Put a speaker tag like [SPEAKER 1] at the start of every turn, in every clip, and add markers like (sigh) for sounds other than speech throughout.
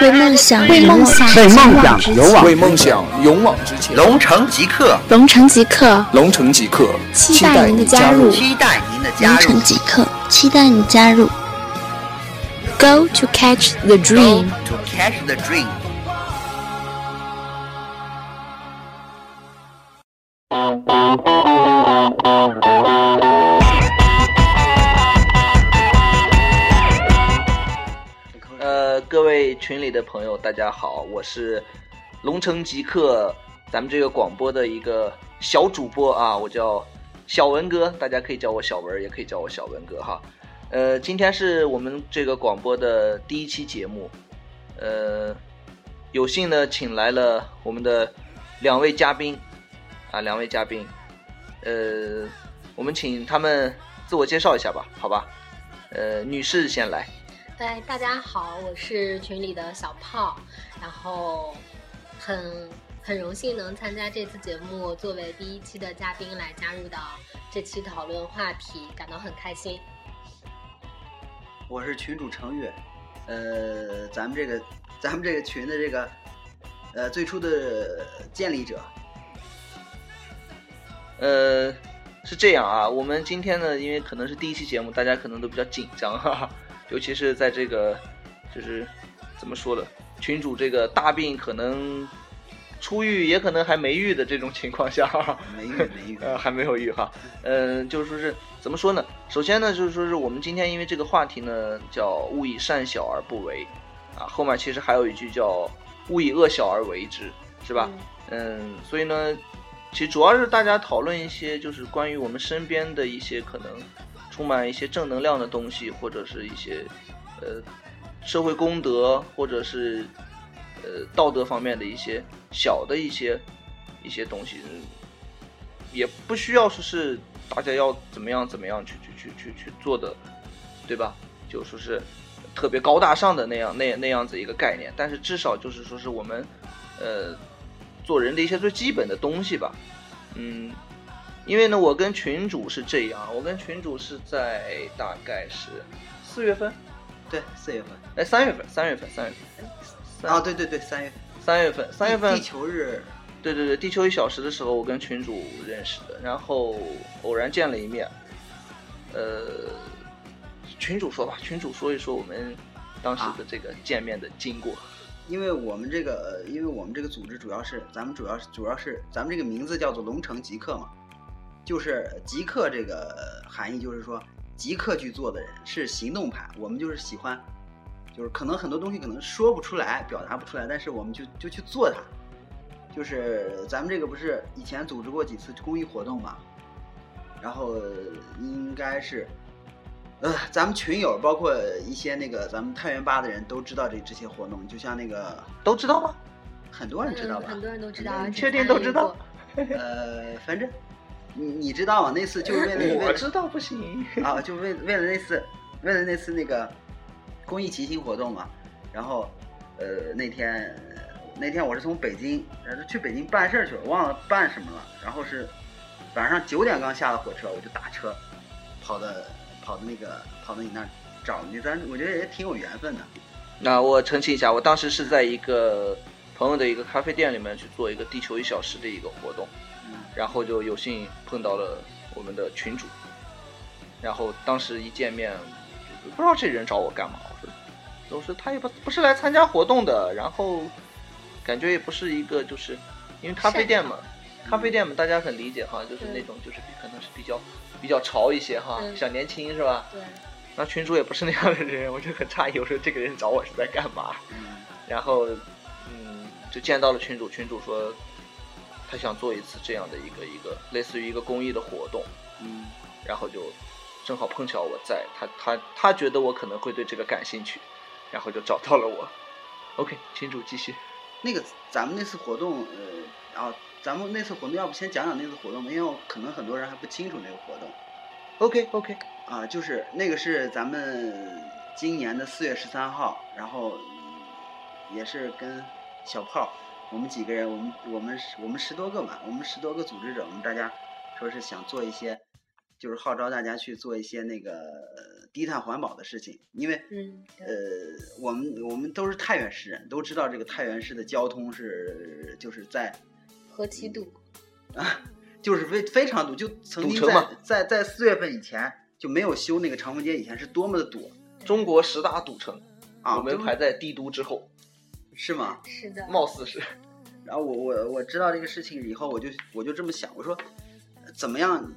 [SPEAKER 1] 为梦想，
[SPEAKER 2] 为梦想，
[SPEAKER 3] 为梦想勇往
[SPEAKER 4] 为梦想勇往直前。
[SPEAKER 5] 龙城即刻，
[SPEAKER 1] 龙城即刻，
[SPEAKER 4] 龙城即刻，
[SPEAKER 1] 期待您的加入，
[SPEAKER 5] 期待您的加入。
[SPEAKER 1] 龙城即刻，期待你加入。Go to catch the dream.
[SPEAKER 5] Go to catch the dream.
[SPEAKER 6] 群里的朋友，大家好，我是龙城极客，咱们这个广播的一个小主播啊，我叫小文哥，大家可以叫我小文，也可以叫我小文哥哈。呃，今天是我们这个广播的第一期节目，呃，有幸呢请来了我们的两位嘉宾啊，两位嘉宾，呃，我们请他们自我介绍一下吧，好吧？呃，女士先来。
[SPEAKER 2] 哎，大家好，我是群里的小炮，然后很很荣幸能参加这次节目，作为第一期的嘉宾来加入到这期讨论话题，感到很开心。
[SPEAKER 7] 我是群主程宇，呃，咱们这个咱们这个群的这个呃最初的建立者。
[SPEAKER 6] 呃，是这样啊，我们今天呢，因为可能是第一期节目，大家可能都比较紧张哈哈，尤其是在这个就是怎么说呢，群主这个大病可能出狱，也可能还没愈的这种情况下，(laughs)
[SPEAKER 7] 没愈没愈，
[SPEAKER 6] 呃，还没有愈哈，嗯，就是说是怎么说呢？首先呢，就是说是我们今天因为这个话题呢叫勿以善小而不为，啊，后面其实还有一句叫勿以恶小而为之，是吧？嗯，所以呢。其实主要是大家讨论一些，就是关于我们身边的一些可能充满一些正能量的东西，或者是一些呃社会公德，或者是呃道德方面的一些小的一些一些东西，也不需要说是大家要怎么样怎么样去去去去去做的，对吧？就说是特别高大上的那样那那样子一个概念，但是至少就是说是我们呃。做人的一些最基本的东西吧，嗯，因为呢，我跟群主是这样，我跟群主是在大概是四月份，
[SPEAKER 7] 对，四月份，
[SPEAKER 6] 哎，三月份，三月份，三月
[SPEAKER 7] 份，啊，对对对，三月份，
[SPEAKER 6] 三月份，三月份，
[SPEAKER 7] 地球日，
[SPEAKER 6] 对对对，地球一小时的时候，我跟群主认识的，然后偶然见了一面，呃，群主说吧，群主说一说我们当时的这个见面的经过。
[SPEAKER 7] 因为我们这个，因为我们这个组织主要是，咱们主要是主要是，咱们这个名字叫做龙城极客嘛，就是即刻这个含义就是说，即刻去做的人是行动派，我们就是喜欢，就是可能很多东西可能说不出来，表达不出来，但是我们就就去做它，就是咱们这个不是以前组织过几次公益活动嘛，然后应该是。呃，咱们群友包括一些那个咱们太原吧的人都知道这这些活动，就像那个
[SPEAKER 6] 都知道吗？
[SPEAKER 7] 很多人知道吧？
[SPEAKER 2] 很多人都知道，
[SPEAKER 6] 确定都知道。(laughs)
[SPEAKER 7] 呃，反正你你知道吗？那次就是为了 (laughs)
[SPEAKER 6] 我知道不行 (laughs)
[SPEAKER 7] 啊，就为为了那次为了那次那个公益骑行活动嘛。然后呃那天那天我是从北京去北京办事去了，忘了办什么了。然后是晚上九点刚下了火车，我就打车跑的。跑到那个跑到你那儿找你，咱我觉得也挺有缘分的。
[SPEAKER 6] 那我澄清一下，我当时是在一个朋友的一个咖啡店里面去做一个地球一小时的一个活动，然后就有幸碰到了我们的群主，然后当时一见面，不知道这人找我干嘛，我说，我说他也不不是来参加活动的，然后感觉也不是一个就是因为咖啡店嘛，咖啡店嘛，大家很理解哈，就是那种就是可能是比较。比较潮一些哈，小年轻是吧？
[SPEAKER 2] 对。
[SPEAKER 6] 那群主也不是那样的人，我就很诧异，我说这个人找我是在干嘛？
[SPEAKER 7] 嗯。
[SPEAKER 6] 然后，嗯，就见到了群主，群主说他想做一次这样的一个一个类似于一个公益的活动。
[SPEAKER 7] 嗯。
[SPEAKER 6] 然后就正好碰巧我在，他他他觉得我可能会对这个感兴趣，然后就找到了我。OK，群主继续。
[SPEAKER 7] 那个咱们那次活动，呃，啊。咱们那次活动，要不先讲讲那次活动吧，因为可能很多人还不清楚那个活动。
[SPEAKER 6] OK OK，
[SPEAKER 7] 啊，就是那个是咱们今年的四月十三号，然后也是跟小炮，我们几个人，我们我们我们十多个嘛，我们十多个组织者，我们大家说是想做一些就是号召大家去做一些那个呃低碳环保的事情，因为
[SPEAKER 2] 嗯，
[SPEAKER 7] 呃，我们我们都是太原市人，都知道这个太原市的交通是就是在
[SPEAKER 2] 何其堵啊，
[SPEAKER 7] 就是非非常堵，就曾经在
[SPEAKER 6] 堵车嘛
[SPEAKER 7] 在在四月份以前就没有修那个长风街以前是多么的堵。
[SPEAKER 6] 中国十大堵城，
[SPEAKER 7] 啊！
[SPEAKER 6] 我们排在帝都之后，
[SPEAKER 7] 是吗？
[SPEAKER 2] 是的，
[SPEAKER 6] 貌似是。
[SPEAKER 7] 然后我我我知道这个事情以后，我就我就这么想，我说怎么样，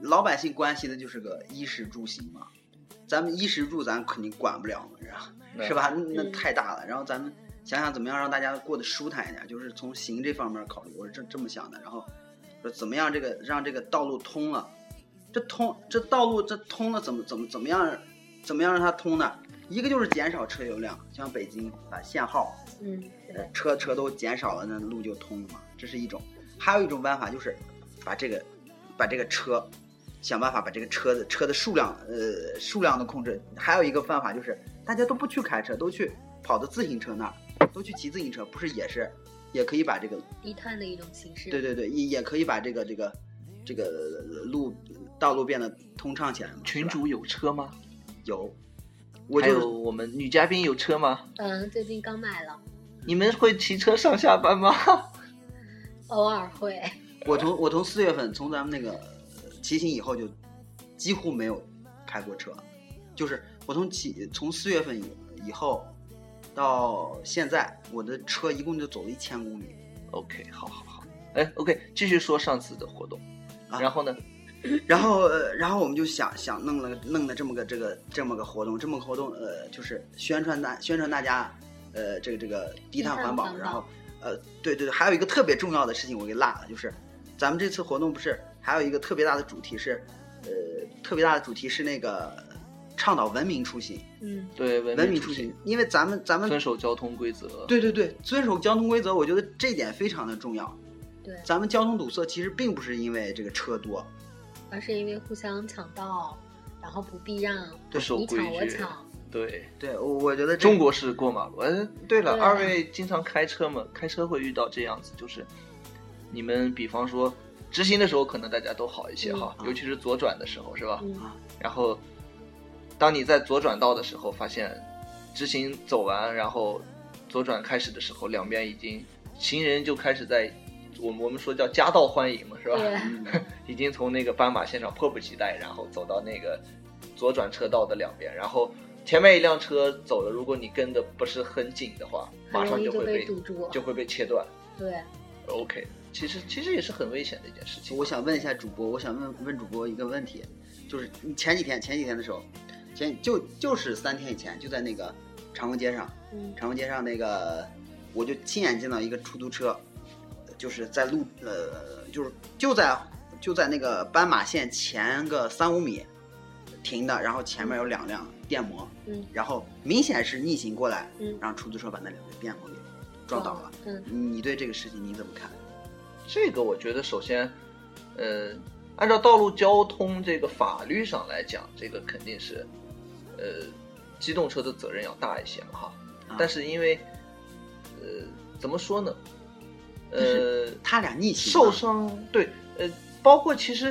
[SPEAKER 7] 老百姓关心的就是个衣食住行嘛，咱们衣食住咱肯定管不了嘛，是吧
[SPEAKER 6] 嗯
[SPEAKER 7] 是吧？那
[SPEAKER 2] 嗯
[SPEAKER 7] 太大了。然后咱们想想怎么样让大家过得舒坦一点，就是从行这方面考虑，我是这这么想的。然后说怎么样这个让这个道路通了，这通这道路这通了怎么怎么怎么样怎么样让它通呢？一个就是减少车流量，像北京把限号
[SPEAKER 2] 嗯，对，
[SPEAKER 7] 车车都减少了，那路就通了嘛，这是一种。还有一种办法就是把这个把这个车想办法把这个车子车的数量呃数量的控制。还有一个办法就是大家都不去开车，都去跑到自行车那儿，都去骑自行车，不是也是也可以把这个
[SPEAKER 2] 低碳的一种形式。
[SPEAKER 7] 对对对也也可以把这个这个这个路道路变得通畅起来嘛。
[SPEAKER 6] 群主有车吗？
[SPEAKER 7] 有，我
[SPEAKER 6] 还
[SPEAKER 7] 就是
[SPEAKER 6] 有我们女嘉宾有车吗？
[SPEAKER 2] 嗯，最近刚买了，
[SPEAKER 6] 你们会骑车上下班吗？
[SPEAKER 2] 偶尔会。
[SPEAKER 7] 我从我从四月份从咱们那个呃骑行以后就几乎没有开过车，就是我从骑从四月份以以后到现在，我的车一共就走了一千公里。
[SPEAKER 6] OK，好好好。哎，OK，继续说上次的活动。
[SPEAKER 7] 啊
[SPEAKER 6] 然后呢？
[SPEAKER 7] 然后呃然后我们就想想弄了弄了这么个这个这么个活动，这么个活动呃就是宣传大宣传大家呃这个这个低碳环保，
[SPEAKER 2] 环保
[SPEAKER 7] 然后呃对对对，还有一个特别重要的事情我给落了，就是咱们这次活动不是还有一个特别大的主题是呃特别大的主题是那个倡导文明出行，
[SPEAKER 2] 嗯，
[SPEAKER 6] 对，文
[SPEAKER 7] 文明
[SPEAKER 6] 出
[SPEAKER 7] 出行，因为咱们咱们
[SPEAKER 6] 遵守交通规则。
[SPEAKER 7] 对对对，遵守交通规则，我觉得这点非常的重要。
[SPEAKER 2] 对，
[SPEAKER 7] 咱们交通堵塞其实并不是因为这个车多，
[SPEAKER 2] 而是因为互相抢道，然后不避让，
[SPEAKER 6] 不守规
[SPEAKER 2] 你抢我
[SPEAKER 6] 矩
[SPEAKER 2] 抢。
[SPEAKER 6] 对，
[SPEAKER 7] 对我我觉得
[SPEAKER 6] 中国式过马路。哎，对了，
[SPEAKER 2] 对
[SPEAKER 6] 二位经常开车嘛？开车会遇到这样子，就是你们比方说直行的时候，可能大家都好一些哈，
[SPEAKER 7] 嗯
[SPEAKER 6] 尤其是左转的时候，是吧？
[SPEAKER 2] 嗯，
[SPEAKER 6] 然后，当你在左转道的时候，发现直行走完，然后左转开始的时候，两边已经行人就开始在我们我们说叫夹道欢迎嘛，是吧？(laughs) 已经从那个斑马线上迫不及待，然后走到那个左转车道的两边，然后前面一辆车走了，如果你跟的不是很紧的话，马
[SPEAKER 2] 上就
[SPEAKER 6] 会被
[SPEAKER 2] 堵住。
[SPEAKER 6] 就会被切断。
[SPEAKER 2] 对
[SPEAKER 6] ，OK，其实其实也是很危险的一件事情。
[SPEAKER 7] 我想问一下主播，我想问问主播一个问题，就是你前几天前几天的时候，前就就是三天以前，就在那个长风街上，
[SPEAKER 2] 嗯
[SPEAKER 7] 长风街上那个，我就亲眼见到一个出租车，就是在路呃，就是就在就在那个斑马线前个三五米停的，然后前面有两辆电摩，
[SPEAKER 2] 嗯
[SPEAKER 7] 然后明显是逆行过来，
[SPEAKER 2] 嗯，
[SPEAKER 7] 让出租车把那两辆电摩给撞倒了。
[SPEAKER 2] 嗯
[SPEAKER 7] 你对这个事情你怎么看？
[SPEAKER 6] 这个我觉得首先，呃，按照道路交通这个法律上来讲，这个肯定是，呃，机动车的责任要大一些嘛哈。
[SPEAKER 7] 啊
[SPEAKER 6] 但是因为，呃，怎么说呢？
[SPEAKER 7] 但
[SPEAKER 6] 呃，
[SPEAKER 7] 他俩逆行
[SPEAKER 6] 受伤，对，呃，包括其实，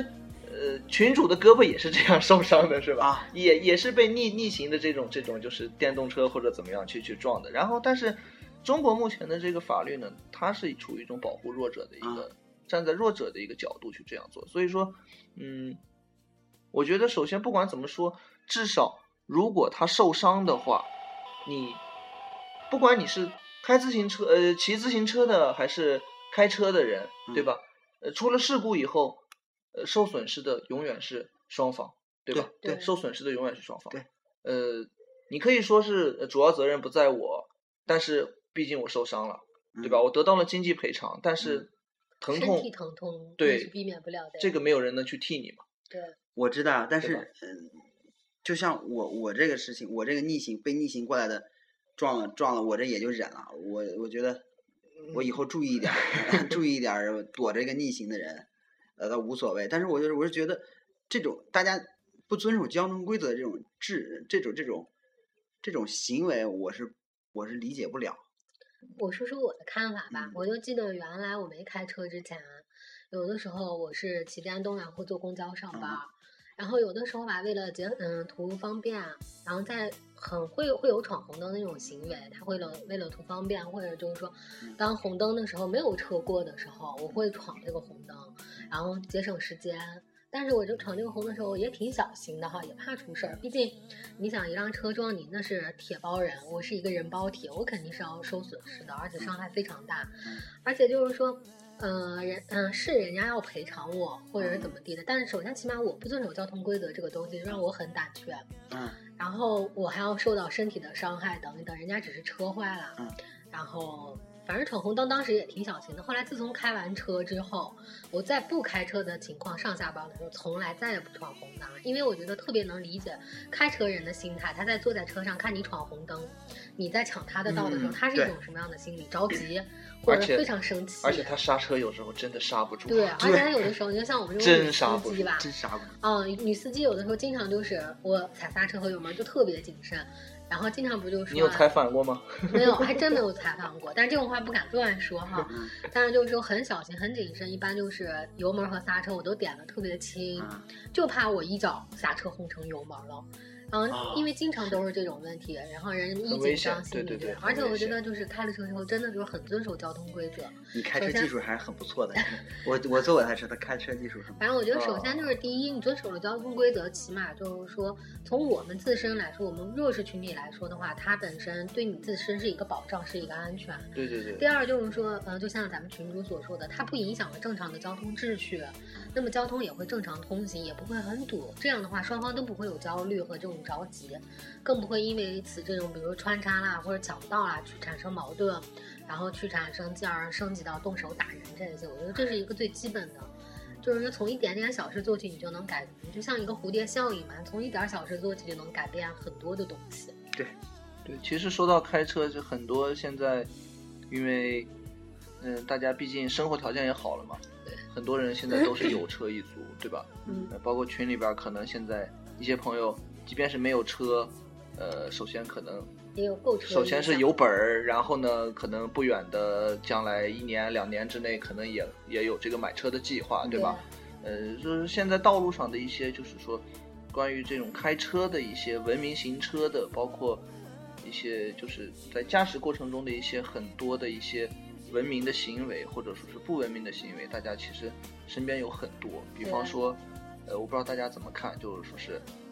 [SPEAKER 6] 呃，群主的胳膊也是这样受伤的，是吧？
[SPEAKER 7] 啊，
[SPEAKER 6] 也也是被逆逆行的这种这种就是电动车或者怎么样去去撞的。然后，但是中国目前的这个法律呢，它是处于一种保护弱者的一个、站在弱者的一个角度去这样做。所以说，嗯，我觉得首先不管怎么说，至少如果他受伤的话，你不管你是开自行车呃骑自行车的还是开车的人，对吧？呃，出了事故以后，呃，受损失的永远是双方，对吧？
[SPEAKER 2] 对对
[SPEAKER 6] 受损失的永远是双方。
[SPEAKER 7] 对，
[SPEAKER 6] 呃，你可以说是呃主要责任不在我，但是毕竟我受伤了，对吧？
[SPEAKER 7] 嗯
[SPEAKER 6] 我得到了经济赔偿，但是疼痛
[SPEAKER 2] 身体疼痛
[SPEAKER 6] 对
[SPEAKER 2] 是避免不了的。
[SPEAKER 6] 这个没有人能去替你嘛。
[SPEAKER 2] 对，
[SPEAKER 7] 我知道，但是嗯，就像我我这个事情，我这个逆行被逆行过来的撞了撞了，我这也就忍了。我我觉得我以后注意一点儿，(laughs) 注意一点儿，躲这个逆行的人，呃，倒无所谓。但是我就是我是觉得这种大家不遵守交通规则的这种制这种这种这种行为，我是我是理解不了。
[SPEAKER 2] 我说说我的看法吧
[SPEAKER 7] 嗯。
[SPEAKER 2] 我就记得原来我没开车之前，有的时候我是骑电动然后坐公交上班儿，然后有的时候吧，为了节嗯图方便啊，然后在很会会有闯红灯的那种行为，他为了为了图方便，或者就是说，当红灯的时候没有车过的时候，我会闯这个红灯，然后节省时间。但是我就闯这个红的时候也挺小心的哈，也怕出事儿。毕竟你想一辆车撞你，那是铁包人，我是一个人包铁，我肯定是要受损失的，而且伤害非常大。而且就是说，呃，人嗯、是人家要赔偿我或者是怎么地的，但是首先起码我不遵守交通规则这个东西让我很胆怯。
[SPEAKER 7] 嗯
[SPEAKER 2] 然后我还要受到身体的伤害等一等，人家只是车坏了，
[SPEAKER 7] 嗯
[SPEAKER 2] 然后反正闯红灯当时也挺小心的。后来自从开完车之后，我在不开车的情况上下班的时候，从来再也不闯红灯，因为我觉得特别能理解开车人的心态。他在坐在车上看你闯红灯，你在抢他的道的时候，
[SPEAKER 7] 嗯
[SPEAKER 2] 他是一种什么样的心理？着急，或者非常生气。
[SPEAKER 6] 而且他刹车有时候真的刹不住。
[SPEAKER 2] 对，而且他有的时候，你就像我们这种
[SPEAKER 6] 真
[SPEAKER 2] 女
[SPEAKER 6] 刹不住
[SPEAKER 2] 司机吧，
[SPEAKER 7] 真刹不
[SPEAKER 2] 嗯，女司机有的时候经常就是我踩刹车和油门就特别谨慎，然后经常不就说
[SPEAKER 6] 你有采访过吗？(laughs)
[SPEAKER 2] 没有，还真没有采访过，但是这种话不敢乱说哈。
[SPEAKER 7] 嗯
[SPEAKER 2] 但是就是说很小心、很谨慎，一般就是油门和刹车我都点的特别的轻，
[SPEAKER 7] 啊
[SPEAKER 2] 就怕我一脚刹车轰成油门了。然后
[SPEAKER 6] 啊
[SPEAKER 2] 因为经常都是这种问题，然后人一紧张心里就
[SPEAKER 6] 对对对
[SPEAKER 2] 而且我觉得就是开了车之后，真的就是很遵守交通规则。
[SPEAKER 7] 你开车技术还是很不错的。(laughs) 我我坐过他车，他开车技术很不
[SPEAKER 2] 反正我觉得，首
[SPEAKER 6] 哦
[SPEAKER 2] 先就是第一，你遵守了交通规则，起码就是说，从我们自身来说，我们弱势群体来说的话，它本身对你自身是一个保障，是一个安全。
[SPEAKER 6] 对对对
[SPEAKER 2] 第，二就是说，呃，就像咱们群主所说的，它不影响了正常的交通秩序，那么交通也会正常通行，也不会很堵。这样的话，双方都不会有焦虑和这种着急，更不会因为此这种比如穿插啦或者抢到啦去产生矛盾，然后去产生进而升级到动手打人这些。我觉得这是一个最基本的。就是说，从一点点小事做起，你就能改，就像一个蝴蝶效应嘛，从一点小事做起就能改变很多的东西。
[SPEAKER 6] 对，对其实说到开车，就很多现在，因为，嗯，大家毕竟生活条件也好了嘛，
[SPEAKER 2] 对，
[SPEAKER 6] 很多人现在都是有车一族，对吧？
[SPEAKER 2] 嗯
[SPEAKER 6] 呃包括群里边可能现在一些朋友，即便是没有车，呃，首先可能
[SPEAKER 2] 也有购车。
[SPEAKER 6] 首先是有本儿，然后呢，可能不远的将来一年两年之内，可能也也有这个买车的计划，对吧？呃，就是现在道路上的一些，就是说关于这种开车的一些文明行车的，包括一些就是在驾驶过程中的一些很多的一些文明的行为，或者说是不文明的行为，大家其实身边有很多。比方说，呃，我不知道大家怎么看，就是说是嗯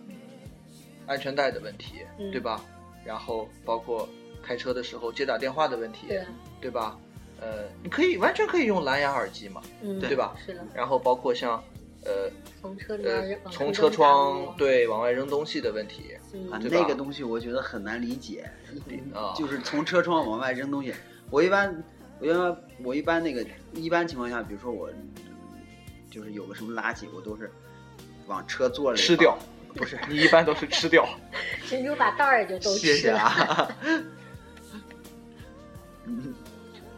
[SPEAKER 6] 安全带的问题，
[SPEAKER 2] 嗯
[SPEAKER 6] 对吧？然后包括开车的时候接打电话的问题，
[SPEAKER 2] 对，
[SPEAKER 6] 对吧？呃，你可以完全可以用蓝牙耳机嘛，
[SPEAKER 2] 嗯，
[SPEAKER 6] 对吧？
[SPEAKER 2] 是的，
[SPEAKER 6] 然后包括像呃
[SPEAKER 2] 从车里边
[SPEAKER 6] 呃从车窗对往外扔东西的问题，
[SPEAKER 2] 嗯
[SPEAKER 7] 啊，那个东西我觉得很难理解，
[SPEAKER 6] 啊
[SPEAKER 7] 就是从车窗往外扔东西。我一般，我一般，我一般那个一般情况下，比如说我就是有个什么垃圾，我都是往车座里
[SPEAKER 6] 吃掉
[SPEAKER 7] 放，不是
[SPEAKER 6] 你一般都是吃掉。(laughs)
[SPEAKER 2] 群主把袋儿也就都
[SPEAKER 7] 谢谢
[SPEAKER 2] 吃了。
[SPEAKER 7] 啊。(laughs) 嗯，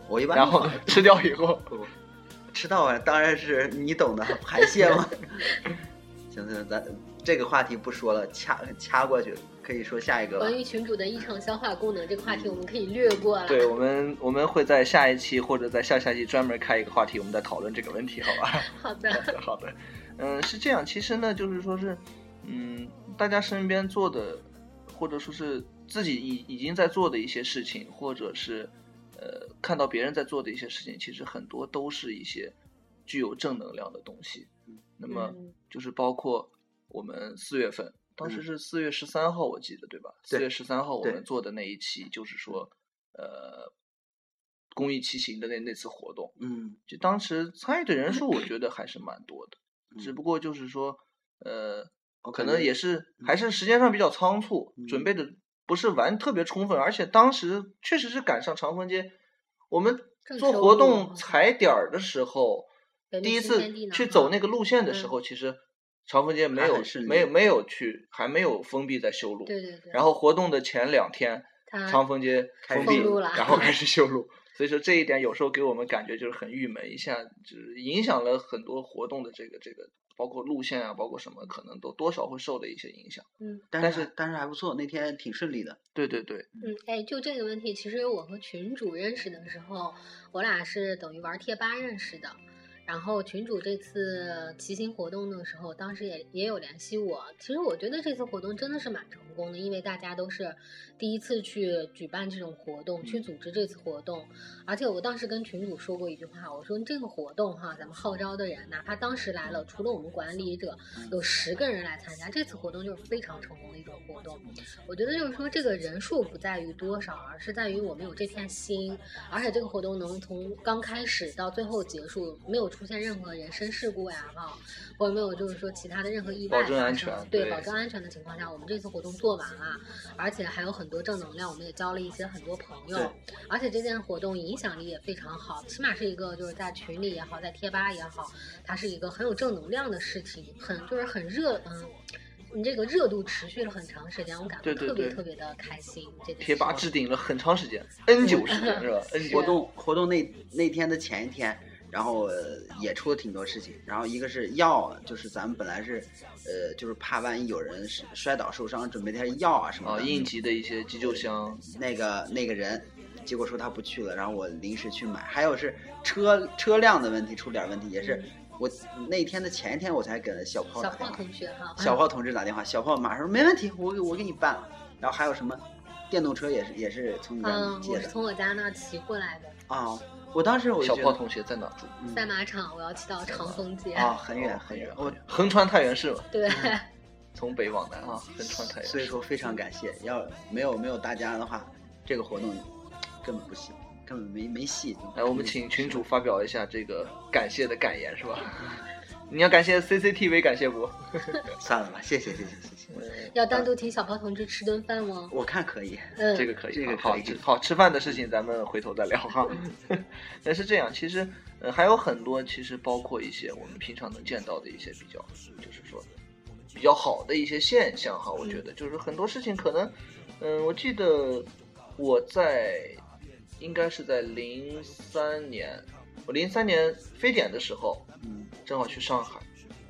[SPEAKER 7] 我一般
[SPEAKER 6] 然后 (laughs) 吃掉以后，
[SPEAKER 7] 吃到啊，当然是你懂的，排泄嘛。行行，咱这个话题不说了，掐掐过去，可以说下一个
[SPEAKER 2] 关。于群主的异常消化功能这个话题，我们可以略过了。
[SPEAKER 6] 对我们我们会在下一期或者在下下期专门开一个话题，我们再讨论这个问题，好吧？
[SPEAKER 2] 好的，
[SPEAKER 6] 好的，好的，嗯，是这样。其实呢，就是说是，嗯，大家身边做的，或者说是自己已已经在做的一些事情，或者是呃看到别人在做的一些事情，其实很多都是一些具有正能量的东西。那么
[SPEAKER 2] 嗯。
[SPEAKER 6] 就是包括我们四月份，当时
[SPEAKER 7] 嗯。
[SPEAKER 6] 是四月十三号，我记得对吧？四月十三号我们做的那一期，就是说，呃，公益骑行的那那次活动。
[SPEAKER 7] 嗯。
[SPEAKER 6] 就当时参与的人数，我觉得还是蛮多的，只
[SPEAKER 7] 嗯
[SPEAKER 6] 不过就是说，呃，可能也是还是时间上比较仓促，准
[SPEAKER 7] 嗯。
[SPEAKER 6] 备的不是完特别充分，而且当时确实是赶上长风街，我们做活动踩点儿的时候，第一次去走那个路线的时
[SPEAKER 2] 嗯。
[SPEAKER 6] 候，其实长风街没有没有没有去，还没有封闭在修路，
[SPEAKER 2] 对对对，
[SPEAKER 6] 然后活动的前两天，长风街封闭然后开始。修路。所以说这一点有时候给我们感觉就是很郁闷，一下就是影响了很多活动的这个这个，包括路线啊，包括什么，可能都多少会受的一些影响。
[SPEAKER 2] 嗯
[SPEAKER 7] 但是
[SPEAKER 6] 但是
[SPEAKER 7] 但是还不错，那天挺顺利的。
[SPEAKER 6] 对对对，
[SPEAKER 2] 嗯，哎，就这个问题，其实我和群主认识的时候，我俩是等于玩贴吧认识的。然后群主这次骑行活动的时候，当时也也有联系我。其实我觉得这次活动真的是蛮成功的，因为大家都是第一次去举办这种活动，去组织这次活动。而且我当时跟群主说过一句话，我说这个活动哈，咱们号召的人，哪怕当时来了，除了我们管理者有十个人来参加，这次活动就是非常成功的一种活动。我觉得就是说，这个人数不在于多少，而是在于我们有这片心，而且这个活动能从刚开始到最后结束，没有出现任何人身事故呀，哈，或者没有就是说其他的任何意外
[SPEAKER 6] 保证安
[SPEAKER 2] 发生
[SPEAKER 6] 全
[SPEAKER 2] 对，
[SPEAKER 6] 对
[SPEAKER 2] 保证安全的情况下，我们这次活动做完了，而且还有很多正能量，我们也交了一些很多朋友，而且这件活动影响力也非常好，起码是一个就是在群里也好，在贴吧也好，它是一个很有正能量的事情，很就是很热，嗯。你这个热度持续了很长时间，我感觉特别特别的开心。这件
[SPEAKER 6] 贴吧置顶了很长时间，N 久时间是吧？N 久
[SPEAKER 7] 活动活动那那天的前一天，然后、呃也出了挺多事情。然后一个是药，就是咱们本来是，呃，就是怕万一有人是摔倒受伤，准备点药啊什么
[SPEAKER 6] 啊，
[SPEAKER 7] 的。
[SPEAKER 6] 应急的一些急救箱，
[SPEAKER 7] 那个那个人，结果说他不去了，然后我临时去买。还有是车车辆的问题出了点问题，也是我那天的前一天我才给小炮
[SPEAKER 2] 小
[SPEAKER 7] 打电话，
[SPEAKER 2] 炮同学哈，
[SPEAKER 7] 小炮同志打电话，小炮马上说没问题，我给我给你办了。然后还有什么电动车也是也是从你那
[SPEAKER 2] 嗯，
[SPEAKER 7] 借的
[SPEAKER 2] 我是从我家那骑过来的，
[SPEAKER 7] 啊。我当时我
[SPEAKER 6] 小炮同学在哪住？
[SPEAKER 7] 嗯
[SPEAKER 2] 赛马场，我要骑到长风街。
[SPEAKER 7] 啊，很远
[SPEAKER 6] 哦
[SPEAKER 7] 很远。我
[SPEAKER 6] 横穿太原市了，
[SPEAKER 2] 对，(laughs)
[SPEAKER 6] 从北往南啊，横穿太原市。
[SPEAKER 7] 所以说非常感谢，要没有没有大家的话，这个活动根本不行，根本没没戏。
[SPEAKER 6] 来，我们请群主发表一下这个感谢的感言，是吧？你要感谢 CCTV，感谢不？(laughs)
[SPEAKER 7] 算了吧，谢谢谢谢谢谢。
[SPEAKER 2] 要单独请小胖同志吃顿饭吗？
[SPEAKER 7] 我看可以，
[SPEAKER 2] 嗯，
[SPEAKER 6] 这个可以，
[SPEAKER 7] 这个
[SPEAKER 6] 好
[SPEAKER 7] 可以
[SPEAKER 6] 吃好吃饭的事情咱们回头再聊哈。(laughs) 但是这样，其实呃还有很多，其实包括一些我们平常能见到的一些比较，就是说比较好的一些现象哈。我觉得就是很多事情可能，嗯、我记得我在应该是在零三年，我零三年非典的时候，
[SPEAKER 7] 嗯
[SPEAKER 6] 正好去上海，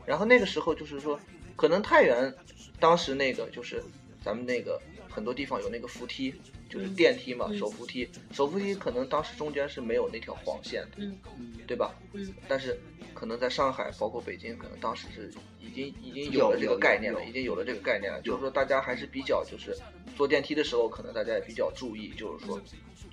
[SPEAKER 6] 然后那个时候就是说，可能太原当时那个就是咱们那个很多地方有那个扶梯，就是
[SPEAKER 2] 嗯
[SPEAKER 6] 电梯嘛，
[SPEAKER 2] 嗯
[SPEAKER 6] 手扶梯，手扶梯可能当时中间是没有那条黄线的，
[SPEAKER 2] 嗯
[SPEAKER 6] 对吧？
[SPEAKER 2] 嗯
[SPEAKER 6] 但是可能在上海，包括北京，可能当时是已经已经
[SPEAKER 7] 有
[SPEAKER 6] 有了这个概念了，已经有了这个概念了。就是说，大家还是比较就是坐电梯的时候，可能大家也比较注意，就是说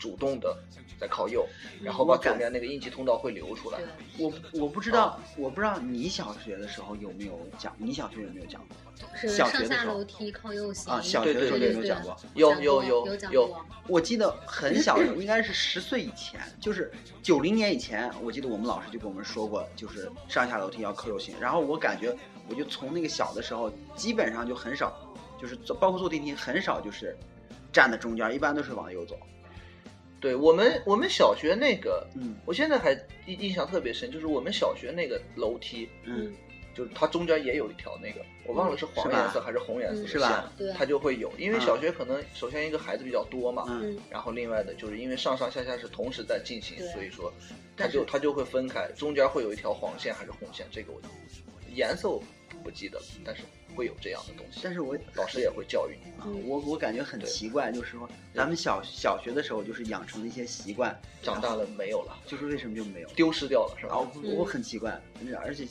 [SPEAKER 6] 主动的在靠右，然后把
[SPEAKER 7] 我感
[SPEAKER 6] 左边那个应急通道会留出来。，
[SPEAKER 7] 我我不知道，我不知道你小学的时候有没有讲，你小学有没有讲过？
[SPEAKER 2] 是上
[SPEAKER 7] 小学的时候
[SPEAKER 2] 下楼梯靠右行
[SPEAKER 7] 啊小
[SPEAKER 6] 学的时候
[SPEAKER 2] 对对对
[SPEAKER 7] 有没有讲过
[SPEAKER 2] 讲
[SPEAKER 6] 有有
[SPEAKER 2] 过有
[SPEAKER 6] 有
[SPEAKER 7] 我记得很小的时候，应该是十岁以前，就是九零年以前，我记得我们老师就跟我们说过，就是上下楼梯要靠右行。然后我感觉，我就从那个小的时候，基本上就很少，就是坐包括坐电梯很少就是站在中间，一般都是往右走。
[SPEAKER 6] 对我们我们小学那个，
[SPEAKER 7] 嗯
[SPEAKER 6] 我现在还印印象特别深，就是我们小学那个楼梯，
[SPEAKER 7] 嗯，
[SPEAKER 6] 就是它中间也有一条那个，我忘了是黄颜色还是红颜色的
[SPEAKER 2] 嗯
[SPEAKER 7] 是吧
[SPEAKER 6] 线
[SPEAKER 2] 对
[SPEAKER 6] 它就会有，因为
[SPEAKER 7] 嗯
[SPEAKER 6] 小学可能首先一个孩子比较多嘛，
[SPEAKER 7] 嗯
[SPEAKER 2] 嗯
[SPEAKER 6] 然后另外的就是因为上上下下是同时在进行
[SPEAKER 2] 对，
[SPEAKER 6] 所以说它就它就会分开，中间会有一条黄线还是红线，这个我颜色我不记得了，但是会有这样的东西，
[SPEAKER 7] 但是我
[SPEAKER 6] 老师也会教育你。
[SPEAKER 7] 啊，我我感觉很奇怪，就是说咱们小小学的时候就是养成了一些习惯，
[SPEAKER 6] 长大了没有了，
[SPEAKER 7] 就是为什么就没有？
[SPEAKER 6] 丢失掉了是
[SPEAKER 7] 然后
[SPEAKER 6] 吧？
[SPEAKER 2] 嗯
[SPEAKER 7] 我很奇怪，而且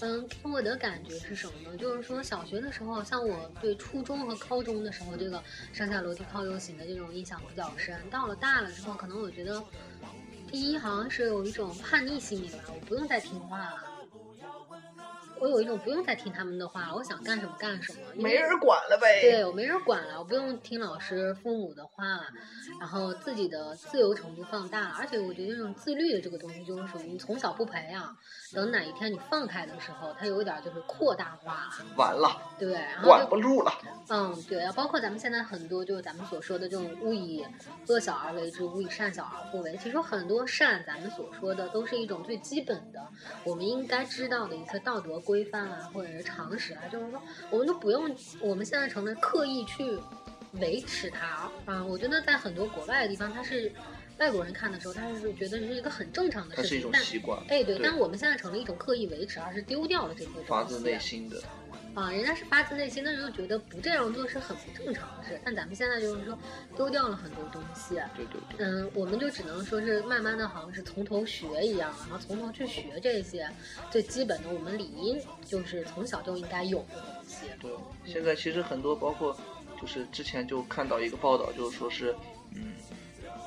[SPEAKER 2] 嗯，给我的感觉是什么呢？就是说小学的时候，像我对初中和高中的时候，这个上下楼梯靠右行的这种印象比较深。到了大了之后，可能我觉得，第一好像是有一种叛逆心理吧，我不用再听话了。我有一种不用再听他们的话，我想干什么干什么，
[SPEAKER 6] 没人管了呗。
[SPEAKER 2] 对我没人管了，我不用听老师、父母的话了，然后自己的自由程度放大了。而且我觉得这种自律的这个东西，就是属于你从小不培养，等哪一天你放开的时候，它有一点就是扩大化了，
[SPEAKER 6] 完了，
[SPEAKER 2] 对，然后
[SPEAKER 6] 管不住了。
[SPEAKER 2] 嗯，对，包括咱们现在很多就是咱们所说的这种勿以恶小而为之，勿以善小而不为。其实很多善，咱们所说的都是一种最基本的，我们应该知道的一些道德规范啊，或者是常识啊，就是说我们都不用，我们现在成了刻意去维持它。啊，我觉得在很多国外的地方，它是外国人看的时候，他是觉得是一个很正常的
[SPEAKER 6] 它是一
[SPEAKER 2] 事情，但
[SPEAKER 6] 种习惯，
[SPEAKER 2] 哎，对，
[SPEAKER 6] 对
[SPEAKER 2] 但我们现在成了一种刻意维持，而是丢掉了这部分
[SPEAKER 6] 发自内心的。
[SPEAKER 2] 啊，人家是发自内心的就觉得不这样做是很不正常的事，但咱们现在就是说丢掉了很多东西，
[SPEAKER 6] 对对对，
[SPEAKER 2] 嗯，我们就只能说是慢慢的，好像是从头学一样，然后从头去学这些最基本的，我们理应就是从小就应该有的东西。
[SPEAKER 6] 对，现在其实很多包括就是之前就看到一个报道，就是说是，嗯，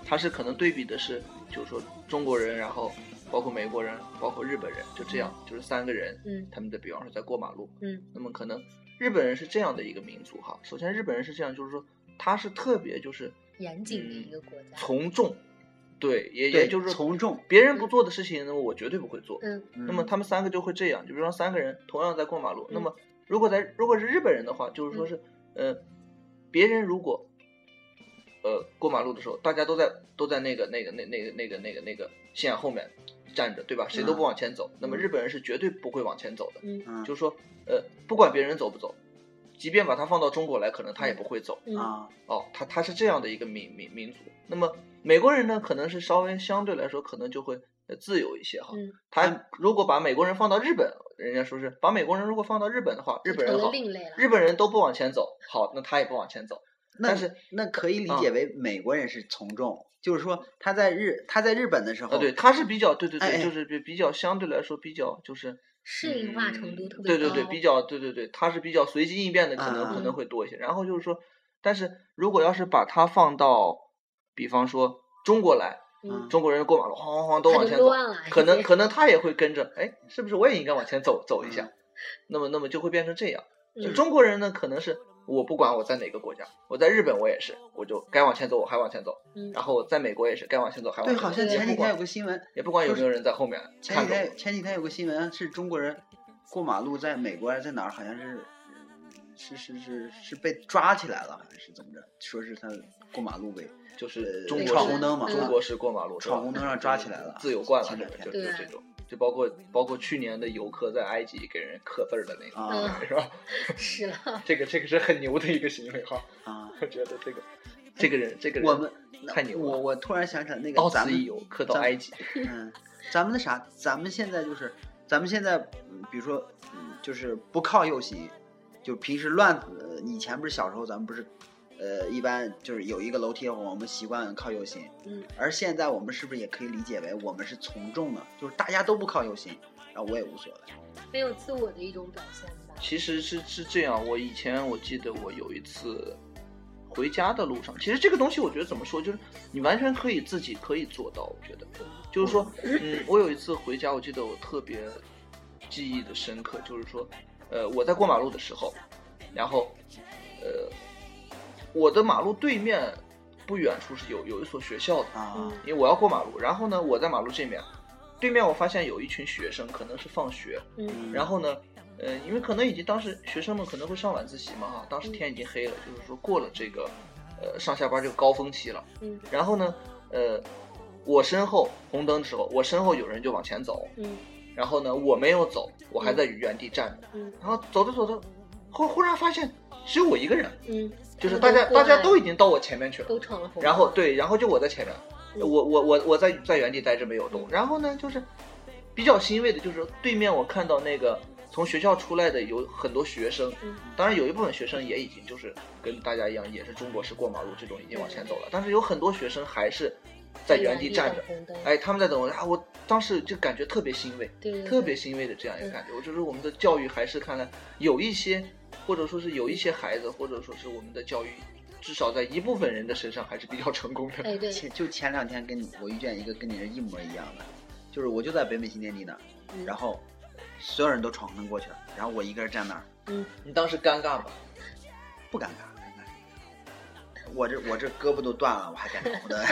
[SPEAKER 6] 他是可能对比的是，就是说中国人，然后包括美国人，包括日本人，就这样，就是三个人，
[SPEAKER 2] 嗯
[SPEAKER 6] 他们在比方说在过马路，
[SPEAKER 2] 嗯
[SPEAKER 6] 那么可能日本人是这样的一个民族哈，首先日本人是这样，就是说他是特别就是
[SPEAKER 2] 严谨的一个国家。
[SPEAKER 6] 从众，对，也
[SPEAKER 7] 对
[SPEAKER 6] 也就是
[SPEAKER 7] 从众
[SPEAKER 6] 别人不做的事情，那么我绝对不会做，
[SPEAKER 2] 嗯
[SPEAKER 7] 嗯
[SPEAKER 6] 那么他们三个就会这样，就比如说三个人同样在过马路，
[SPEAKER 2] 嗯
[SPEAKER 6] 那么如果在如果是日本人的话，就是说是，呃，别人如果，呃，过马路的时候，大家都在都在那个那个那那个那个那个那个线后面站着，对吧？谁都不往前走，那么日本人是绝对不会往前走的，
[SPEAKER 2] 嗯
[SPEAKER 7] 嗯
[SPEAKER 6] 就是说，呃，不管别人走不走，即便把他放到中国来，可能他也不会走。
[SPEAKER 2] 嗯
[SPEAKER 7] 啊，
[SPEAKER 6] 哦，他他是这样的一个民民民族。那么美国人呢，可能是稍微相对来说可能就会呃自由一些哈。
[SPEAKER 2] 嗯，
[SPEAKER 6] 他如果把美国人放到日本，人家说是把美国人如果放到日本的话，日本人好。日本人都不往前走，好，那他也不往前走。
[SPEAKER 7] 那
[SPEAKER 6] 但是
[SPEAKER 7] 那可以理
[SPEAKER 6] 啊
[SPEAKER 7] 解为美国人是从众，就是说他在日他在日本的时候，
[SPEAKER 6] 啊，对，他是比较对对对，就是比比较相对来说比较就是
[SPEAKER 2] 适应化程度特别。
[SPEAKER 6] 对对对，比较对对对，他是比较随机应变的，可能
[SPEAKER 7] 啊
[SPEAKER 6] 可能会多一些。然后就是说，但是如果要是把它放到，比方说中国来，
[SPEAKER 2] 嗯，
[SPEAKER 6] 中国人过马路晃晃晃都往前走，可能可能他也会跟着，哎，是不是我也应该往前走走一下
[SPEAKER 7] 嗯？
[SPEAKER 6] 那么那么就会变成这样。就
[SPEAKER 2] 嗯
[SPEAKER 6] 中国人呢，可能是我不管我在哪个国家，我在日本我也是，我就该往前走我还往前走，
[SPEAKER 2] 嗯
[SPEAKER 6] 然后在美国也是该往前走还往，前走，对
[SPEAKER 7] 好像前几天有个新闻，
[SPEAKER 6] 也不管有没有人在后面
[SPEAKER 7] 前几
[SPEAKER 6] 看着我。
[SPEAKER 7] 天前几天有个新闻是中国人过马路，在美国还是在哪儿，好像是是是是是被抓起来了，还是怎么着？说是他过马路被
[SPEAKER 6] 就是
[SPEAKER 7] 闯红灯嘛，
[SPEAKER 6] 中国式过马路，
[SPEAKER 7] 闯红灯让抓起来了，
[SPEAKER 6] 自由惯了，就就这种，就包括包括去年的游客在埃及给人刻字儿的那个，是吧？(laughs)
[SPEAKER 2] 是了，(laughs)
[SPEAKER 6] 这个这个是很牛的一个行为哈，
[SPEAKER 7] 啊。
[SPEAKER 6] 我觉得这个这个人这个人
[SPEAKER 7] 我们
[SPEAKER 6] 太牛了
[SPEAKER 7] 我我突然想起来那个
[SPEAKER 6] 到
[SPEAKER 7] 咱们
[SPEAKER 6] 此一游，刻到埃及，(laughs)
[SPEAKER 7] 嗯，咱们那啥，咱们现在就是，咱们现在，嗯比如说，嗯，就是不靠右行，就平时乱，呃，以前不是小时候咱们不是，呃，一般就是有一个楼梯，我们习惯靠右行，
[SPEAKER 2] 嗯，
[SPEAKER 7] 而现在我们是不是也可以理解为我们是从众呢，就是大家都不靠右行，然后我也无所谓，
[SPEAKER 2] 没有自我的一种表现吧。
[SPEAKER 6] 其实是是这样，我以前我记得我有一次回家的路上，其实这个东西我觉得怎么说，就是你完全可以自己可以做到。我觉得，就是说，嗯，我有一次回家，我记得我特别记忆的深刻，就是说，呃，我在过马路的时候，然后，呃，我的马路对面不远处是有有一所学校的，
[SPEAKER 7] 啊
[SPEAKER 2] 嗯，
[SPEAKER 6] 因为我要过马路，然后呢，我在马路这面，对面我发现有一群学生，可能是放学，
[SPEAKER 2] 嗯。
[SPEAKER 6] 然后呢，呃，因为可能已经当时学生们可能会上晚自习嘛哈，当时天已经黑了，就是说过了这个呃上下班这个高峰期了。
[SPEAKER 2] 嗯。
[SPEAKER 6] 然后呢，呃，我身后红灯的时候，我身后有人就往前走，
[SPEAKER 2] 嗯。
[SPEAKER 6] 然后呢，我没有走，我还在原地站着，
[SPEAKER 2] 嗯。
[SPEAKER 6] 然后走着走着，忽忽然发现只有我一个人，
[SPEAKER 2] 嗯，
[SPEAKER 6] 就是大家大家都已经到我前面去了。
[SPEAKER 2] 都闯了红灯，
[SPEAKER 6] 然后对，然后就我在前面，
[SPEAKER 2] 嗯
[SPEAKER 6] 我我我我在在原地待着没有动。然后呢，就是比较欣慰的，就是对面我看到那个从学校出来的有很多学生，
[SPEAKER 2] 嗯
[SPEAKER 6] 当然有一部分学生也已经就是跟大家一样，也是中国式过马路这种已经往前走了，但是有很多学生还是在原地站着哎，他们在等我啊！我当时就感觉特别欣慰，
[SPEAKER 2] 对对对
[SPEAKER 6] 特别欣慰的这样一个感觉。我就是我们的教育还是看来有一些，或者说是有一些孩子，或者说是我们的教育，至少在一部分人的身上还是比较成功的。
[SPEAKER 2] 哎对，
[SPEAKER 7] 前就前两天跟你我遇见一个跟你是一模一样的，就是我就在北美新天地那儿，
[SPEAKER 2] 嗯
[SPEAKER 7] 然后所有人都闯红灯过去了，然后我一个人站那儿。
[SPEAKER 6] 你当时尴尬吗？
[SPEAKER 7] 不，尴尬。我这我这胳膊都断了，我还敢闯红灯？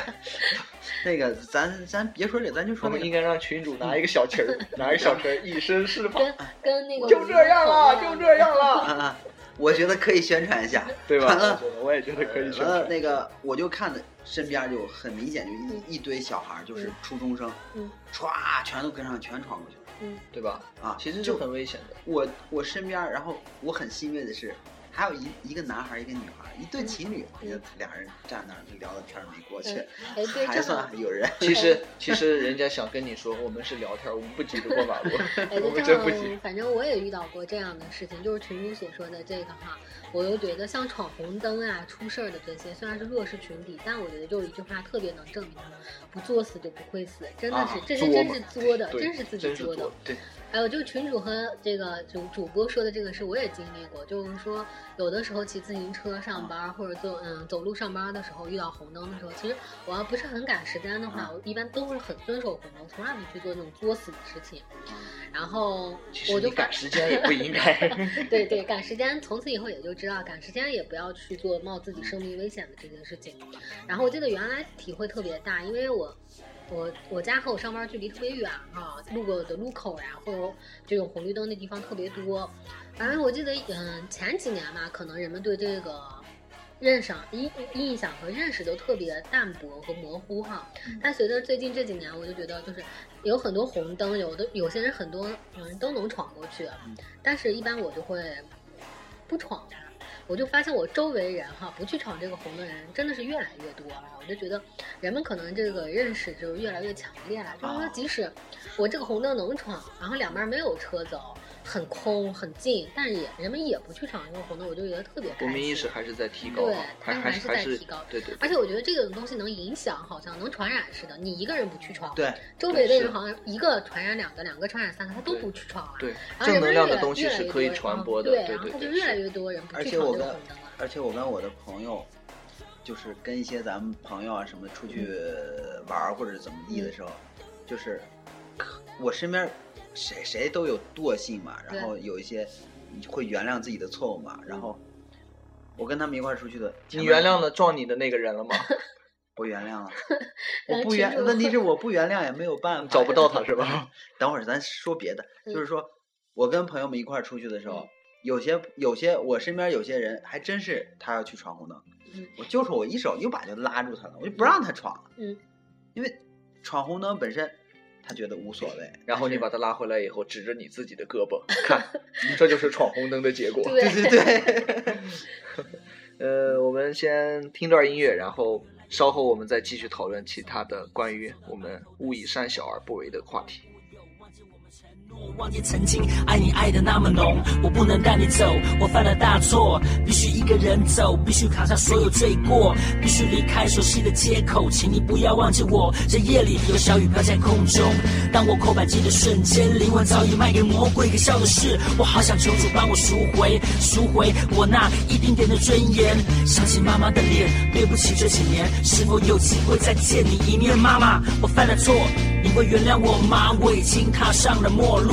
[SPEAKER 7] (laughs) 那个，咱咱别说这，咱就说那个。
[SPEAKER 6] 们应该让群主拿一个小旗儿，(laughs) 拿一个小旗儿，以身试法。
[SPEAKER 2] 跟跟那个
[SPEAKER 6] 就这样了，就这样了，
[SPEAKER 7] 啊啊，我觉得可以宣传一下，(laughs)
[SPEAKER 6] 对吧？
[SPEAKER 7] 完了
[SPEAKER 6] 我也觉得可以宣
[SPEAKER 7] 完了
[SPEAKER 6] 传。
[SPEAKER 7] 那个，我就看的身边就很明显，就一一堆小孩，就是初中生，
[SPEAKER 2] 嗯
[SPEAKER 7] 歘，全都跟上，全闯过去了。
[SPEAKER 2] 嗯
[SPEAKER 6] 对吧？
[SPEAKER 7] 啊
[SPEAKER 6] 其实
[SPEAKER 7] 就
[SPEAKER 6] 很危险的。
[SPEAKER 7] 我我身边，然后我很欣慰的是，还有一一个男孩儿一个女孩儿，一对情侣，就俩人站那儿就聊的天儿没过去，
[SPEAKER 2] 哎，(laughs) 对，
[SPEAKER 7] 还算有人。(laughs)
[SPEAKER 6] 其实 (laughs) 其实人家想跟你说，我们是聊天，我们不急着过马路，
[SPEAKER 2] 哎，
[SPEAKER 6] 我
[SPEAKER 2] 就
[SPEAKER 6] 们
[SPEAKER 2] 这样
[SPEAKER 6] 真不急。，
[SPEAKER 2] 反正我也遇到过这样的事情，就是群主所说的这个哈，我又觉得像闯红灯啊、出事儿的这些，虽然是弱势群体，但我觉得就是一句话特别能证明他们不作死就不会死，真的是，
[SPEAKER 6] 啊
[SPEAKER 2] 这是真是作的，真是自己作的
[SPEAKER 6] 作。对，
[SPEAKER 2] 还有就是群主和这个主主播说的这个事，我也经历过。就是说，有的时候骑自行车上班或者坐嗯走路上班的时候，遇到红灯的时候，其实我要不是很赶时间的话，我一般都是很遵守红灯，从来不去做那种作死的事情。然后我就
[SPEAKER 6] 赶时间也不应该。(laughs)
[SPEAKER 2] 对对，赶时间，从此以后也就知道，赶时间也不要去做冒自己生命危险的这件事情。然后我记得原来体会特别大，因为我我我家和我上班距离特别远啊，路过的路口呀，或者这种红绿灯的地方特别多。反正我记得，嗯，前几年吧，可能人们对这个认识印印象和认识都特别淡薄和模糊哈。但随着最近这几年，我就觉得就是有很多红灯，有的有些人很多人都能闯过去，但是一般我就会不闯它。我就发现我周围人哈，不去闯这个红的人真的是越来越多了。我就觉得人们可能这个认识就越来越强烈了，就是说即使我这个红灯能闯，然后两边没有车走，很空很近，但是也人们也不去闯这个红灯，我就觉得特别开心。
[SPEAKER 6] 国民意识还是在提高
[SPEAKER 2] 对
[SPEAKER 6] 啊，还
[SPEAKER 2] 它还是在提高
[SPEAKER 6] 对对。
[SPEAKER 2] 而且我觉得这个东西能影响，好像能传染似的。你一个人不去闯，
[SPEAKER 7] 对，
[SPEAKER 2] 周围的人好像一个传染两个，两个传染三个，他都不去闯了。
[SPEAKER 6] 对正能量的东西是可以传播的，
[SPEAKER 2] 对，
[SPEAKER 6] 对
[SPEAKER 2] 然后他就
[SPEAKER 6] 对
[SPEAKER 2] 越来越多人不
[SPEAKER 7] 而
[SPEAKER 2] 去闯
[SPEAKER 7] 且我跟
[SPEAKER 2] 这个红灯了。
[SPEAKER 7] 而且我跟我的朋友，就是跟一些咱们朋友啊什么出去玩或者怎么地的时候，就是我身边谁谁都有惰性嘛，然后有一些会原谅自己的错误嘛，然后我跟他们一块儿出去的，
[SPEAKER 6] 你原谅了撞你的那个人了吗？(laughs)
[SPEAKER 7] 我原谅了，(laughs) 我不原，问题是我不原谅也没有办法，(laughs)
[SPEAKER 6] 找不到他是吧？
[SPEAKER 7] 等会儿咱说别的，
[SPEAKER 2] 嗯
[SPEAKER 7] 就是说我跟朋友们一块儿出去的时候
[SPEAKER 2] 嗯，
[SPEAKER 7] 有些有些我身边有些人还真是他要去闯红灯，
[SPEAKER 2] 嗯
[SPEAKER 7] 我就说我一手一把就拉住他了，我就不让他闯了，
[SPEAKER 2] 嗯，
[SPEAKER 7] 因为闯红灯本身他觉得无所谓，(laughs)
[SPEAKER 6] 然后你把他拉回来以后，指着你自己的胳膊，(laughs) 看，这就是闯红灯的结果。
[SPEAKER 2] 对
[SPEAKER 7] 对对，(laughs)
[SPEAKER 6] 呃，我们先听段音乐，然后稍后我们再继续讨论其他的关于我们勿以善小而不为的话题。
[SPEAKER 3] 我忘记曾经爱你爱的那么浓，我不能带你走，我犯了大错，必须一个人走，必须扛下所有罪过，必须离开熟悉的街口，请你不要忘记我。这夜里有小雨飘在空中，当我扣扳机的瞬间，灵魂早已卖给魔鬼。可笑的是，我好想求主帮我赎回，赎回我那一丁点的尊严。想起妈妈的脸，对不起这几年，是否有机会再见你一面？妈妈，我犯了错，你会原谅我吗？我已经踏上了末路，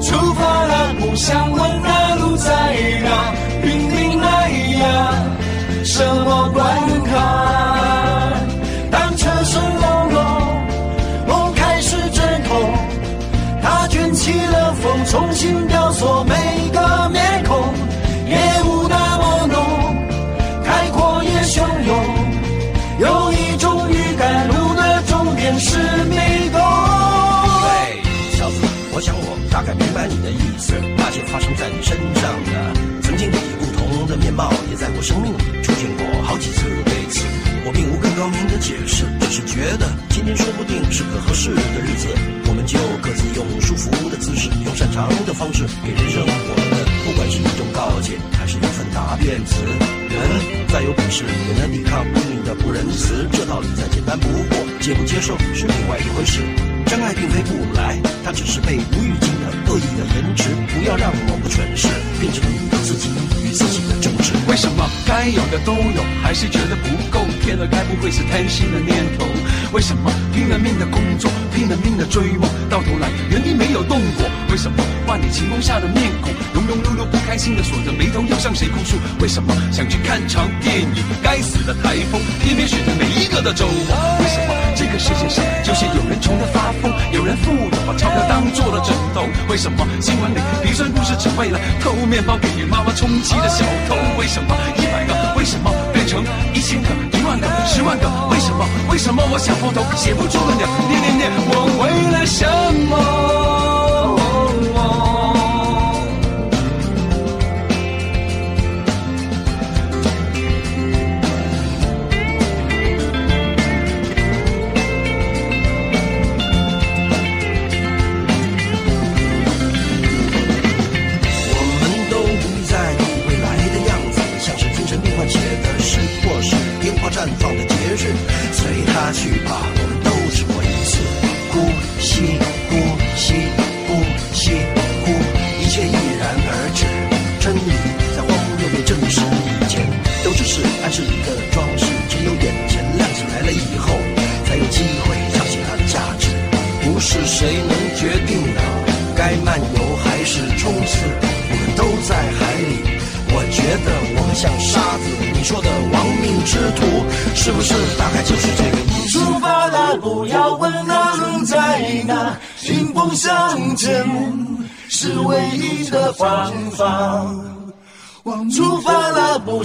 [SPEAKER 8] 出发了，不想问那路在哪。
[SPEAKER 9] 在你身上的，曾经以不同的面貌，也在我生命里出现过好几次。为此，我并无更高明的解释，只是觉得今天说不定是个合适的日子，我们就各自用舒服的姿势，用擅长的方式，给人生活的，不管是一种告诫，还是一份答辩词。人再有本事，也能抵抗命运的不仁慈，这道理再简单不过，接不接受是另外一回事。真爱并非不来，它只是被无预警的恶意的延迟。不要让某个蠢事变成你自己与自己的争执。
[SPEAKER 8] 为什么该有的都有，还是觉得不够？天了该不会是贪心的念头？为什么拼了命的工作，拼了命的追梦，到头来原地没有动过？为什么万里晴空下的面孔，庸庸碌碌不开心的锁着眉头，要向谁哭诉？为什么想去看场电影，该死的台风偏偏选在每一个的周末？为什么这个世界上就是有人穷得发疯，有人富有把钞票当做了枕头？为什么新闻里鼻酸故事只为了偷面包给妈妈充气的小偷？为什么一百个为什么变成一千个、一万个、十万个？为什么？为什么我想破头写不出的鸟？念念念，我为了什么？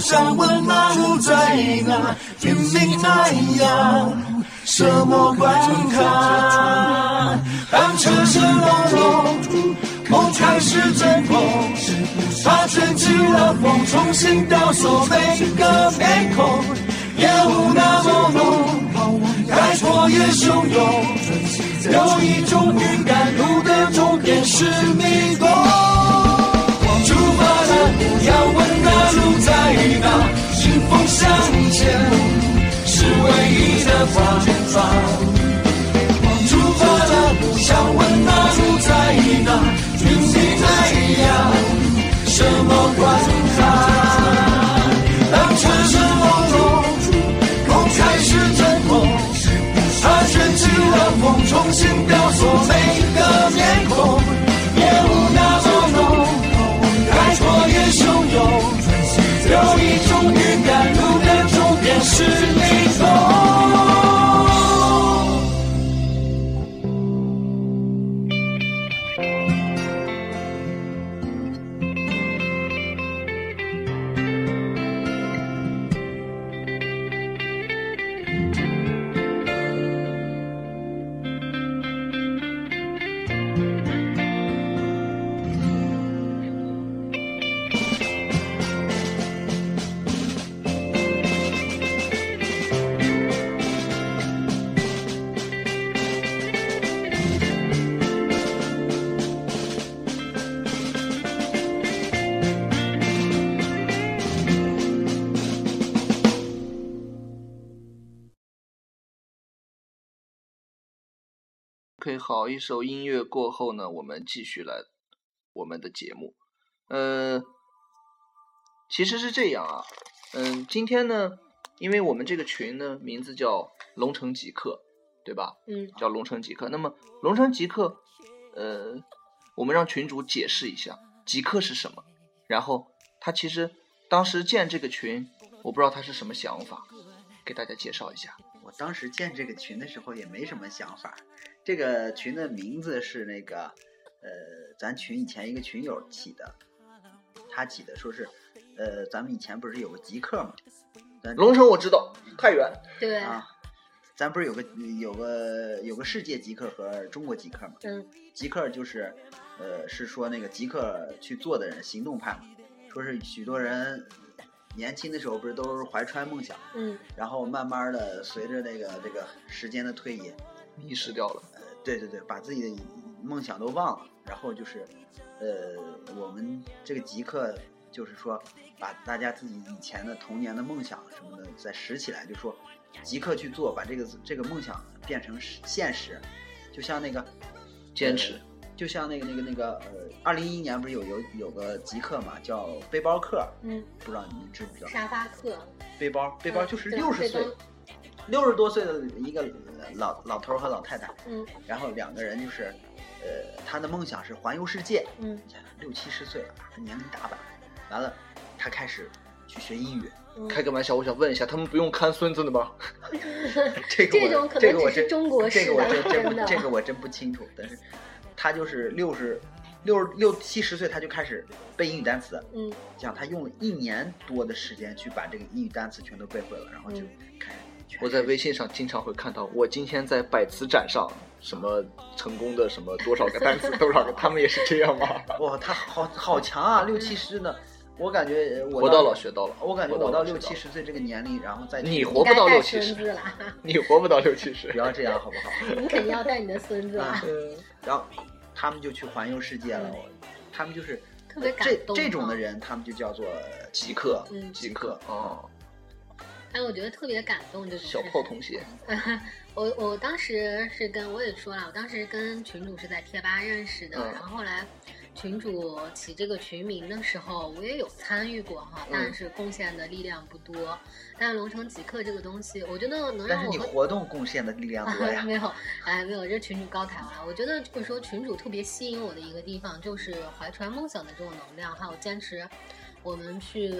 [SPEAKER 9] 了，不
[SPEAKER 8] 想问路在哪，拼命那样，什么？观看？当车声隆隆，梦开始阵痛，它卷起了风，重新雕塑每个面孔，烟雾那么？浓，开阔也汹涌，有一种预感，路的终点是迷宫。路在哪，迎风向前是唯一的方法。出发了，不想问那路在哪，拼命那样，什么关卡？当车声隆隆，梦开始阵痛，它卷起了风，重新雕塑每个面孔，一
[SPEAKER 6] 首音乐过后呢，我们继续来我们的节目。呃，其实是这样啊，嗯，今天呢，因为我们这个群呢名字叫龙城极客，对吧？
[SPEAKER 2] 嗯，
[SPEAKER 6] 叫龙城极客。那么龙城极客，呃，我们让群主解释一下极客是什么。然后他其实当时建这个群，我不知道他是什么想法，给大家介绍一下。
[SPEAKER 7] 我当时建这个群的时候也没什么想法，这个群的名字是那个，呃，咱群以前一个群友起的，他起的说是，呃，咱们以前不是有个极客嘛，咱
[SPEAKER 6] 龙城我知道，太原。
[SPEAKER 2] 对，
[SPEAKER 7] 啊，咱不是有个有个有个世界极客和中国极客嘛？
[SPEAKER 2] 嗯，
[SPEAKER 7] 极客就是，呃，是说那个极客去做的人，行动派嘛，说是许多人年轻的时候不是都是怀揣梦想，
[SPEAKER 2] 嗯，
[SPEAKER 7] 然后慢慢的随着那个这个时间的推移，
[SPEAKER 6] 迷失掉了。
[SPEAKER 7] 呃，对对对，把自己的梦想都忘了，然后就是，呃，我们这个极客就是说，把大家自己以前的童年的梦想什么的再拾起来，就说即刻去做，把这个这个梦想变成实现实，就像那个
[SPEAKER 6] 坚持
[SPEAKER 7] 呃就像那个那个那个呃，二零一一年不是有有有个极客嘛，叫背包客，
[SPEAKER 2] 嗯，
[SPEAKER 7] 不知道你们知不知道？
[SPEAKER 2] 沙发客，
[SPEAKER 7] 背包背包就是六十岁，六十多岁的一个老老头和老太太，
[SPEAKER 2] 嗯。
[SPEAKER 7] 然后两个人就是，呃，他的梦想是环游世界，
[SPEAKER 2] 嗯。
[SPEAKER 7] 六七十岁了，年龄大把，完了，他开始去学音乐，
[SPEAKER 2] 嗯，
[SPEAKER 6] 开个玩笑，我想问一下，他们不用看孙子的吗？(laughs)
[SPEAKER 7] 这个我
[SPEAKER 2] 这
[SPEAKER 7] 个我真
[SPEAKER 2] 中国式
[SPEAKER 7] 这个我
[SPEAKER 2] 的
[SPEAKER 7] 真真这个我真不清楚，但是他就是六十六十六七十岁他就开始背英语单词，
[SPEAKER 2] 嗯。
[SPEAKER 7] 讲他用了一年多的时间去把这个英语单词全都背会了，然后就
[SPEAKER 2] 嗯。
[SPEAKER 7] 开始全
[SPEAKER 6] 我在微信上经常会看到，我今天在百词斩上什么成功的什么多少个单词 (laughs) 多少个，他们也是这样吗？(laughs)
[SPEAKER 7] 哇，他好好强啊，六七十呢，我感觉呃我
[SPEAKER 6] 活到老学到老，
[SPEAKER 7] 我感觉我
[SPEAKER 6] 活到老学
[SPEAKER 7] 到六七十岁这个年龄，然后再
[SPEAKER 6] 你活不到六七十，
[SPEAKER 2] 了，(laughs)
[SPEAKER 6] 你活不到六七十
[SPEAKER 7] 不。要这样好不好？
[SPEAKER 2] 你肯定要带你的孙子。
[SPEAKER 7] 然后他们就去环游世界了，我他们就是
[SPEAKER 2] 特别感
[SPEAKER 7] 这
[SPEAKER 2] 动啊
[SPEAKER 7] 这种的人，他们就叫做极客，
[SPEAKER 2] 嗯
[SPEAKER 6] 极客哦，
[SPEAKER 2] 哎，我觉得特别感动就是
[SPEAKER 6] 小
[SPEAKER 2] 事情
[SPEAKER 6] 炮同学，
[SPEAKER 2] 我我当时是跟我也说了，我当时跟群主是在贴吧认识的，
[SPEAKER 6] 嗯
[SPEAKER 2] 然后后来群主起这个群名的时候，我也有参与过哈，但
[SPEAKER 6] 嗯
[SPEAKER 2] 是贡献的力量不多。但是龙城极客这个东西，我觉得能让我和
[SPEAKER 7] 你活动贡献的力量多呀。(laughs)
[SPEAKER 2] 没有，哎，没有，这群主高抬了。我觉得就是说，群主特别吸引我的一个地方，就是怀揣梦想的这种能量，还有坚持我们去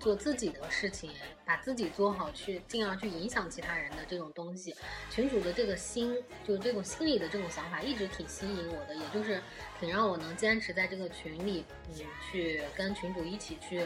[SPEAKER 2] 做自己的事情，把自己做好，去进而去影响其他人的这种东西。群主的这个心，就这种心理的这种想法，一直挺吸引我的，也就是挺让我能坚持在这个群里，嗯，去跟群主一起去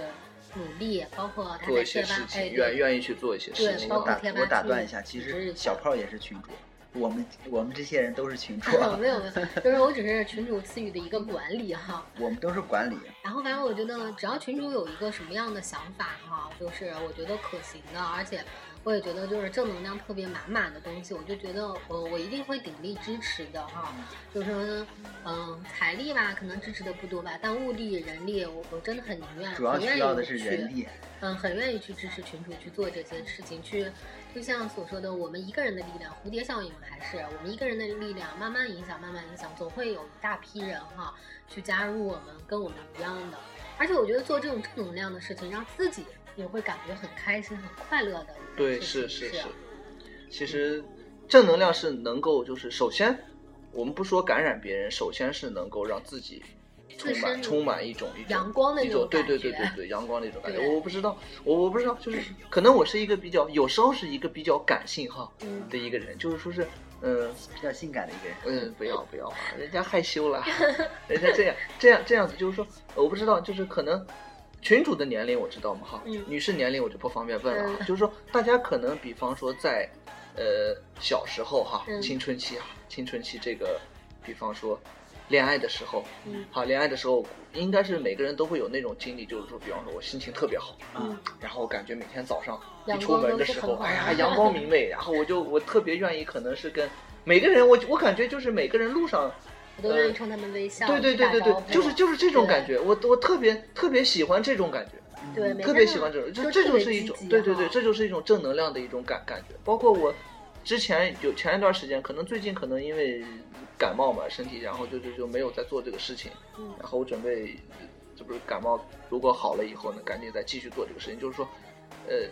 [SPEAKER 2] 努力，包括他
[SPEAKER 6] 做
[SPEAKER 2] 在贴吧
[SPEAKER 6] 一些事，情，
[SPEAKER 2] 哎，
[SPEAKER 6] 愿
[SPEAKER 2] 对
[SPEAKER 6] 愿意去做一些事
[SPEAKER 2] 对
[SPEAKER 6] 情
[SPEAKER 7] 对
[SPEAKER 2] 包括贴吧
[SPEAKER 7] 我打断一下，其实小炮也是群主，我们我们这些人都是群主，(laughs)
[SPEAKER 2] 没有没有，就是我只是群主赐予的一个管理哈。(laughs)
[SPEAKER 7] 我们都是管理。
[SPEAKER 2] 然后反正我觉得，只要群主有一个什么样的想法哈，就是我觉得可行的，而且我也觉得就是正能量特别满满的东西，我就觉得我我一定会鼎力支持的哈。就是说，嗯，财力吧，可能支持的不多吧，但物力、人力，我我真的很宁愿，
[SPEAKER 7] 主要需要的是
[SPEAKER 2] 去
[SPEAKER 7] 人力，
[SPEAKER 2] 嗯，很愿意去支持群主去做这些事情，去就像所说的，我们一个人的力量，蝴蝶效应还是我们一个人的力量，慢慢影响，慢慢影响，总会有一大批人哈去加入我们跟我们一样的。而且我觉得做这种正能量的事情，让自己也会感觉很开心、很快乐的
[SPEAKER 6] 对。是是是。其实正能量是能够，就是首先，我们不说感染别人，首先是能够让自己充满充满一种一种
[SPEAKER 2] 阳光的
[SPEAKER 6] 一种对
[SPEAKER 2] 那种感觉
[SPEAKER 6] 对对对对阳光的一种感觉。我不知道，我我不知道，就是可能我是一个比较有时候是一个比较感性哈
[SPEAKER 2] 嗯
[SPEAKER 6] 的一个人，就是说是嗯。
[SPEAKER 7] 比较性感的一个人。
[SPEAKER 6] 嗯，不要不要啊，人家害羞了，(laughs) 人家这样这样这样子，就是说，我不知道，就是可能群主的年龄我知道嘛？哈，
[SPEAKER 2] 嗯
[SPEAKER 6] 女士年龄我就不方便问了就是说大家可能比方说在呃小时候哈，
[SPEAKER 2] 嗯
[SPEAKER 6] 青春期啊，青春期这个，比方说恋爱的时候，
[SPEAKER 2] 嗯。
[SPEAKER 6] 好，恋爱的时候应该是每个人都会有那种经历，就是说，比方说我心情特别好，
[SPEAKER 2] 嗯。
[SPEAKER 6] 然后我感觉每天早上一出门的时候，哎呀，阳光明媚，(laughs) 然后我就我特别愿意，可能是跟每个人，我我感觉就是每个人路上，
[SPEAKER 2] 我都愿意冲他们微笑，
[SPEAKER 6] 对对对对对就是就是这种感觉，我我特别特别喜欢这种感觉，
[SPEAKER 2] 对，
[SPEAKER 6] 特别喜欢这种，就这就是一种对对对，这就是一种正能量的一种感感觉。包括我之前有前一段时间，可能最近可能因为感冒嘛，身体然后就就就没有在做这个事情，
[SPEAKER 2] 嗯
[SPEAKER 6] 然后我准备这不是感冒如果好了以后呢，赶紧再继续做这个事情，就是说，呃。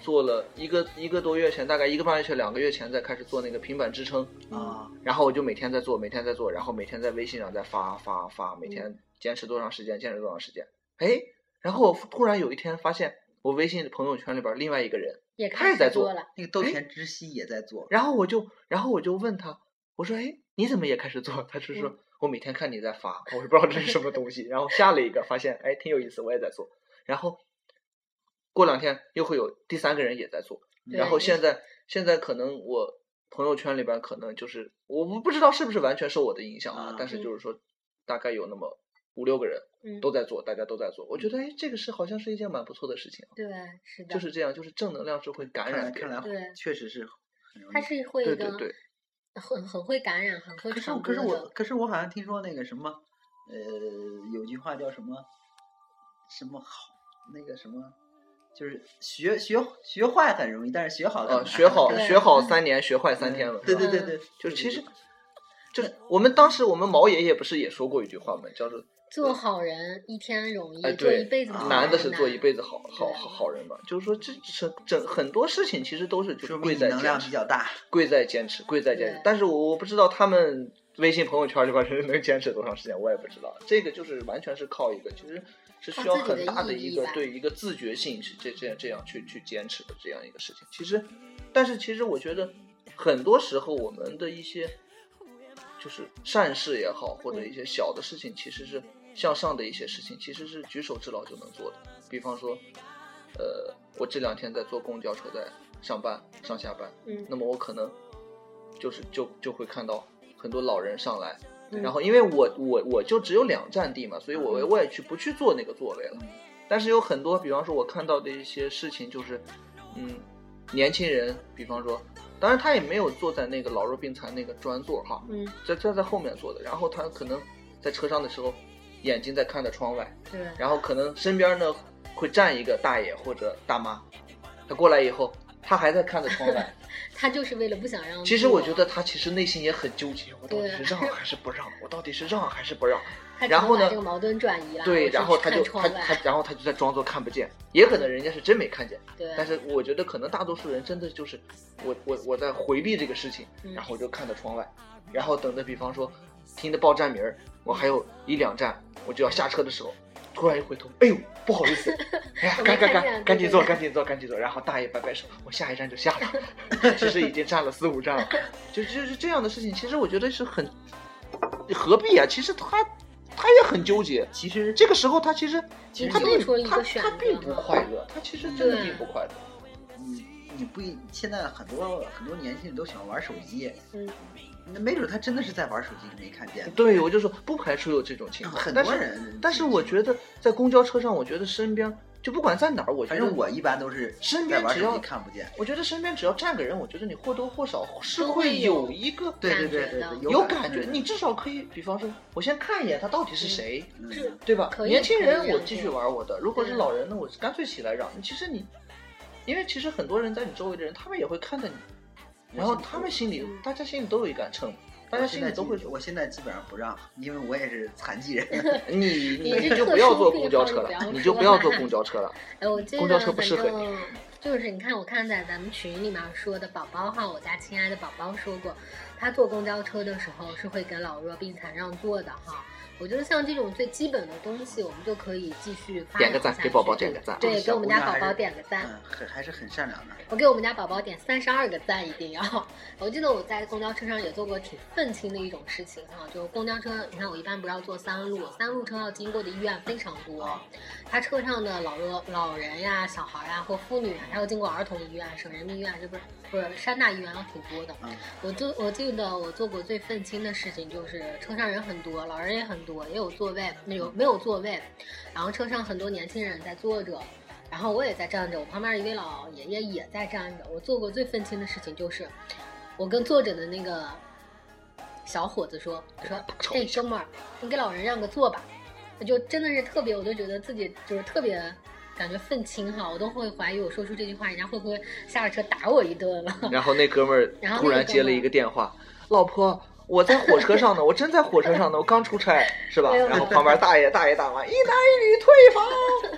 [SPEAKER 6] 做了一个一个多月前，大概一个半月前、两个月前，再开始做那个平板支撑，
[SPEAKER 7] 啊，
[SPEAKER 6] 然后我就每天在做，每天在做，然后每天在微信上再发发发，每
[SPEAKER 2] 嗯
[SPEAKER 6] 天坚持多长时间，坚持多长时间。哎，然后我突然有一天发现，我微信的朋友圈里边另外一个人，
[SPEAKER 2] 也开
[SPEAKER 6] 他也在做
[SPEAKER 2] 了，
[SPEAKER 7] 那个豆田知希也在做，
[SPEAKER 6] 然后我就然后我就问他，我说，哎，你怎么也开始做？他是说、
[SPEAKER 2] 嗯
[SPEAKER 6] 我每天看你在发，我也不知道这是什么东西，然后下了一个，发现哎挺有意思，我也在做，然后过两天又会有第三个人也在做，然后现在现在可能我朋友圈里边可能就是我不不知道是不是完全受我的影响啊，
[SPEAKER 7] 啊
[SPEAKER 6] 但是就是说大概有那么五六个人
[SPEAKER 2] 嗯，
[SPEAKER 6] 都在做，大家都在做，我觉得哎这个是好像是一件蛮不错的事情啊，
[SPEAKER 2] 对，是的，
[SPEAKER 6] 就是这样，就是正能量是会感染
[SPEAKER 7] 看来
[SPEAKER 2] 对。
[SPEAKER 7] 确实是很容易。
[SPEAKER 2] 他是会一个
[SPEAKER 6] 对对对，
[SPEAKER 2] 很很会感染、很会
[SPEAKER 7] 可是可是我。可是我好像听说那个什么，呃，有句话叫什么什么好那个什么，就是学学学坏很容易，但是学好很
[SPEAKER 6] 啊，学好学好三年，学坏三天了，
[SPEAKER 7] 对对对对，
[SPEAKER 6] 就是其实就是我们当时我们毛爷爷不是也说过一句话吗？叫做
[SPEAKER 2] 做好人一天容易，
[SPEAKER 6] 哎，
[SPEAKER 2] 做，一辈子好
[SPEAKER 6] 难的是做一辈子好好好好人嘛。就是说，这这整很多事情其实都是就是贵在坚持，
[SPEAKER 7] 比较大。
[SPEAKER 6] 贵在坚持，贵在坚持。但是我我不知道他们微信朋友圈里边人能坚持多长时间，我也不知道。这个就是完全是靠一个，其实是需要很大的一个对一个自觉性是这这样这样去去坚持的这样一个事情。其实，但是其实我觉得很多时候我们的一些就是善事也好，或者一些小的事情，其实是向上的一些事情，其实是举手之劳就能做的。比方说，呃，我这两天在坐公交车，在上班上下班，
[SPEAKER 2] 嗯
[SPEAKER 6] 那么我可能就是就就会看到很多老人上来，
[SPEAKER 2] 嗯
[SPEAKER 6] 然后因为我我我就只有两站地嘛，所以我
[SPEAKER 2] 嗯
[SPEAKER 6] 我也去不去坐那个座位了。但是有很多，比方说我看到的一些事情，就是嗯，年轻人，比方说，当然他也没有坐在那个老弱病残那个专座哈，
[SPEAKER 2] 嗯，
[SPEAKER 6] 在在在后面坐的，然后他可能在车上的时候，眼睛在看着窗外，
[SPEAKER 2] 对，
[SPEAKER 6] 然后可能身边呢会站一个大爷或者大妈，他过来以后，他还在看着窗外。(laughs)
[SPEAKER 2] 他就是为了不想让。
[SPEAKER 6] 其实我觉得他其实内心也很纠结，我到底是让还是不让？我到底是让还是不让？(laughs) 然后呢
[SPEAKER 2] 这个矛盾转移了。
[SPEAKER 6] 对，然后他就他他然后他就在装作看不见，也可能人家是真没看见。
[SPEAKER 2] 对，
[SPEAKER 6] 但是我觉得可能大多数人真的就是我我我在回避这个事情，
[SPEAKER 2] 嗯
[SPEAKER 6] 然后我就看着窗外，然后等着比方说听着报站名儿，我还有一两站我就要下车的时候，突然一回头，哎呦不好意思，(laughs) 哎呀赶赶赶赶紧坐赶紧坐赶紧坐，然后大爷摆摆手，我下一站就下了，(laughs) 其实已经站了四五站了，(laughs) 就就是这样的事情，其实我觉得是很何必啊？其实他他也很纠结，
[SPEAKER 7] 其实
[SPEAKER 6] 这个时候他其实
[SPEAKER 7] 其实
[SPEAKER 6] 他并
[SPEAKER 2] 出了一
[SPEAKER 6] 他
[SPEAKER 2] 个选择
[SPEAKER 6] 他并不快乐，他其实真的并不快乐。
[SPEAKER 7] 你你不一现在很多很多年轻人都喜欢玩手机，
[SPEAKER 2] 嗯，
[SPEAKER 7] 那没准他真的是在玩手机，没看见。
[SPEAKER 6] 对，我就说不排除有这种情况，
[SPEAKER 7] 很多人
[SPEAKER 6] 但是我觉得在公交车上，我觉得身边就不管在哪儿，我觉得
[SPEAKER 7] 反正我一般都是
[SPEAKER 6] 身
[SPEAKER 7] 在玩手
[SPEAKER 6] 边只要
[SPEAKER 7] 机看不见。
[SPEAKER 6] 我觉得身边只要站个人，我觉得你或多或少是会
[SPEAKER 2] 会有
[SPEAKER 6] 有一个
[SPEAKER 7] 对对
[SPEAKER 2] 感觉的
[SPEAKER 7] 对对对，
[SPEAKER 6] 有
[SPEAKER 7] 感
[SPEAKER 6] 感觉，你至少可以，比方说，我先看一眼他到底是谁，
[SPEAKER 7] 嗯
[SPEAKER 6] 对吧？年轻人我继续玩我的，如果是老人呢，我干脆起来让。其实你，因为其实很多人在你周围的人，他们也会看着你，然后他们心里，大家心里都有一杆秤，大家
[SPEAKER 7] 现在
[SPEAKER 6] 心里都会
[SPEAKER 7] 基我现在基本上不让，因为我也是残疾人。(laughs) (laughs)
[SPEAKER 6] 你你就不要坐公交车了
[SPEAKER 2] 你
[SPEAKER 6] 就不要坐公交车了。(laughs)
[SPEAKER 2] 哎，我记
[SPEAKER 6] 公交车不适合
[SPEAKER 2] 正就是你看，我看在咱们群里面说的宝宝哈，我家亲爱的宝宝说过，他坐公交车的时候是会给老弱病残让座的哈。我觉得像这种最基本的东西，我们就可以继续发
[SPEAKER 6] 点个
[SPEAKER 2] 扬下去
[SPEAKER 6] 赞给宝宝点个赞
[SPEAKER 2] 对，给我们家宝宝点个赞。
[SPEAKER 7] 嗯，很还是很善良的。
[SPEAKER 2] 我给我们家宝宝点三十二个赞，一定要。(laughs) 我记得我在公交车上也做过挺愤青的一种事情哈，就公交车，你看我一般不要坐三路，三路车要经过的医院非常多，他车上的老弱老人呀、小孩呀或妇女啊，还要经过儿童医院、省人民医院，这不是不是山大医院要挺多的。
[SPEAKER 7] 嗯
[SPEAKER 2] 我就我记得我做过最愤青的事情就是车上人很多，老人也很多，也有座位，没有没有座位，然后车上很多年轻人在坐着。然后我也在站着，我旁边一位老爷爷也在站着。我做过最愤青的事情就是，我跟坐着的那个小伙子说：“我说，哎，哥们儿，你给老人让个座吧。”我就真的是特别，我就觉得自己就是特别感觉愤青哈，我都会怀疑我说出这句话，人家会不会下了车打我一顿了。
[SPEAKER 6] 然后那哥们儿 (laughs) 突然接了一个电话，老婆。我在火车上呢，我真在火车上呢，我刚出差，是吧？然后旁边大爷大爷大妈一男一女退房，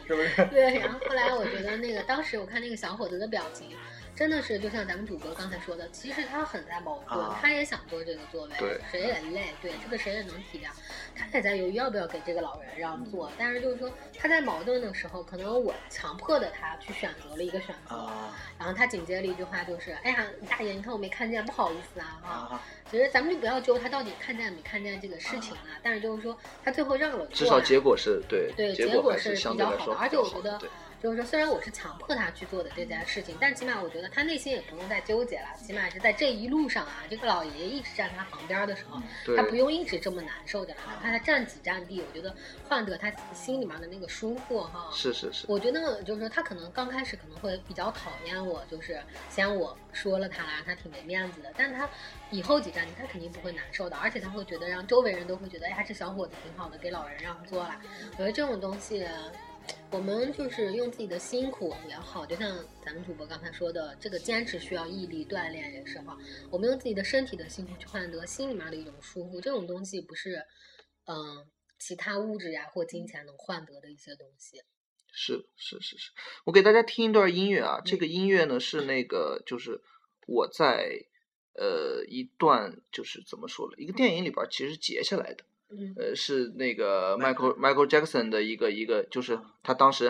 [SPEAKER 6] (laughs) 是不是？
[SPEAKER 2] 对，然后后来我觉得那个当时我看那个小伙子的表情，真的是就像咱们主播刚才说的，其实他很在矛盾，
[SPEAKER 7] 啊
[SPEAKER 2] 他也想坐这个座位，
[SPEAKER 6] 对
[SPEAKER 2] 谁也累，对这个谁也能体谅，他也在犹豫要不要给这个老人让座，但是就是说他在矛盾的时候，可能我强迫的他去选择了一个选择，
[SPEAKER 7] 啊
[SPEAKER 2] 然后他紧接着一句话就是，哎呀，大爷，你看我没看见，不好意思啊，哈、
[SPEAKER 7] 啊！
[SPEAKER 2] 其实咱们就不要揪他到底看见没看见这个事情了，但是就是说他最后让了座，
[SPEAKER 6] 至少结果是对，
[SPEAKER 2] 对，
[SPEAKER 6] 结
[SPEAKER 2] 结果是比较好的，而且我觉得
[SPEAKER 6] 对，
[SPEAKER 2] 就是说，虽然我是强迫他去做的这件事情，但起码我觉得他内心也不用再纠结了，起码是在这一路上啊，这个老爷爷一直站他旁边的时候，
[SPEAKER 6] 对
[SPEAKER 2] 他不用一直这么难受的了，哪怕他站几站地，我觉得换得他心里面的那个舒服哈。
[SPEAKER 6] 是是是，
[SPEAKER 2] 我觉得就是说，他可能刚开始可能会比较讨厌我，就是嫌我说了他啦，他挺没面子的。但他以后几站地，他肯定不会难受的，而且他会觉得让周围人都会觉得，哎呀，这小伙子挺好的，给老人让座了。我觉得这种东西，我我们就是用自己的辛苦也好，就像咱们主播刚才说的，这个坚持需要毅力锻炼也是哈。我们用自己的身体的辛苦去换得心里面的一种舒服，这种东西不是嗯、其他物质呀或金钱能换得的一些东西。
[SPEAKER 6] 是是是是，我给大家听一段音乐啊，这个音乐呢是那个就是我在呃一段就是怎么说了，一个电影里边其实截下来的，
[SPEAKER 2] 嗯
[SPEAKER 6] 呃是那个 Michael Michael Jackson 的一个一个就是他当时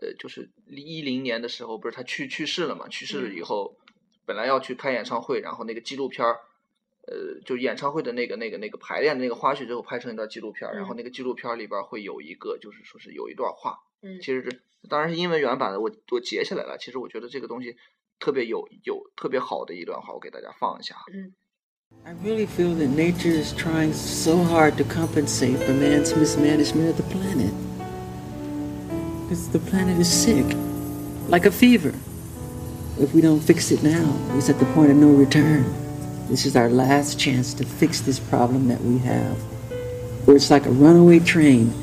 [SPEAKER 6] 呃就是一零年的时候不是他去去世了嘛，去世了以后本来要去开演唱会，然后那个纪录片儿。呃，就演唱会的那个、那个、那个排练的那个花絮，最后拍成一段纪录片儿，然后
[SPEAKER 2] 嗯
[SPEAKER 6] 那个纪录片儿里边会有一个，就是说是有一段话，
[SPEAKER 2] 嗯
[SPEAKER 6] 其实这当然是英文原版的，我我截下来了。其实我觉得这个东西特别有有特别好的一段话，我给大家放一下。
[SPEAKER 10] I really feel that nature is trying so hard to compensate for man's mismanagement of the planet. Because the planet is sick, like a fever. If we don't fix it now, it's at the point of no return. This is our last chance to fix this problem that we have. Where it's like a runaway train,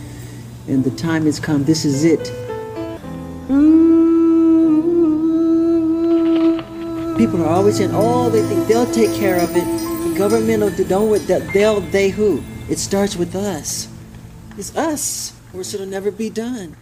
[SPEAKER 10] and the time has come. This is it. People are always saying, "Oh, they think they'll take care of it." Government will do- don't. with that. They'll. They who? It starts with us. It's us, or it'll never be done.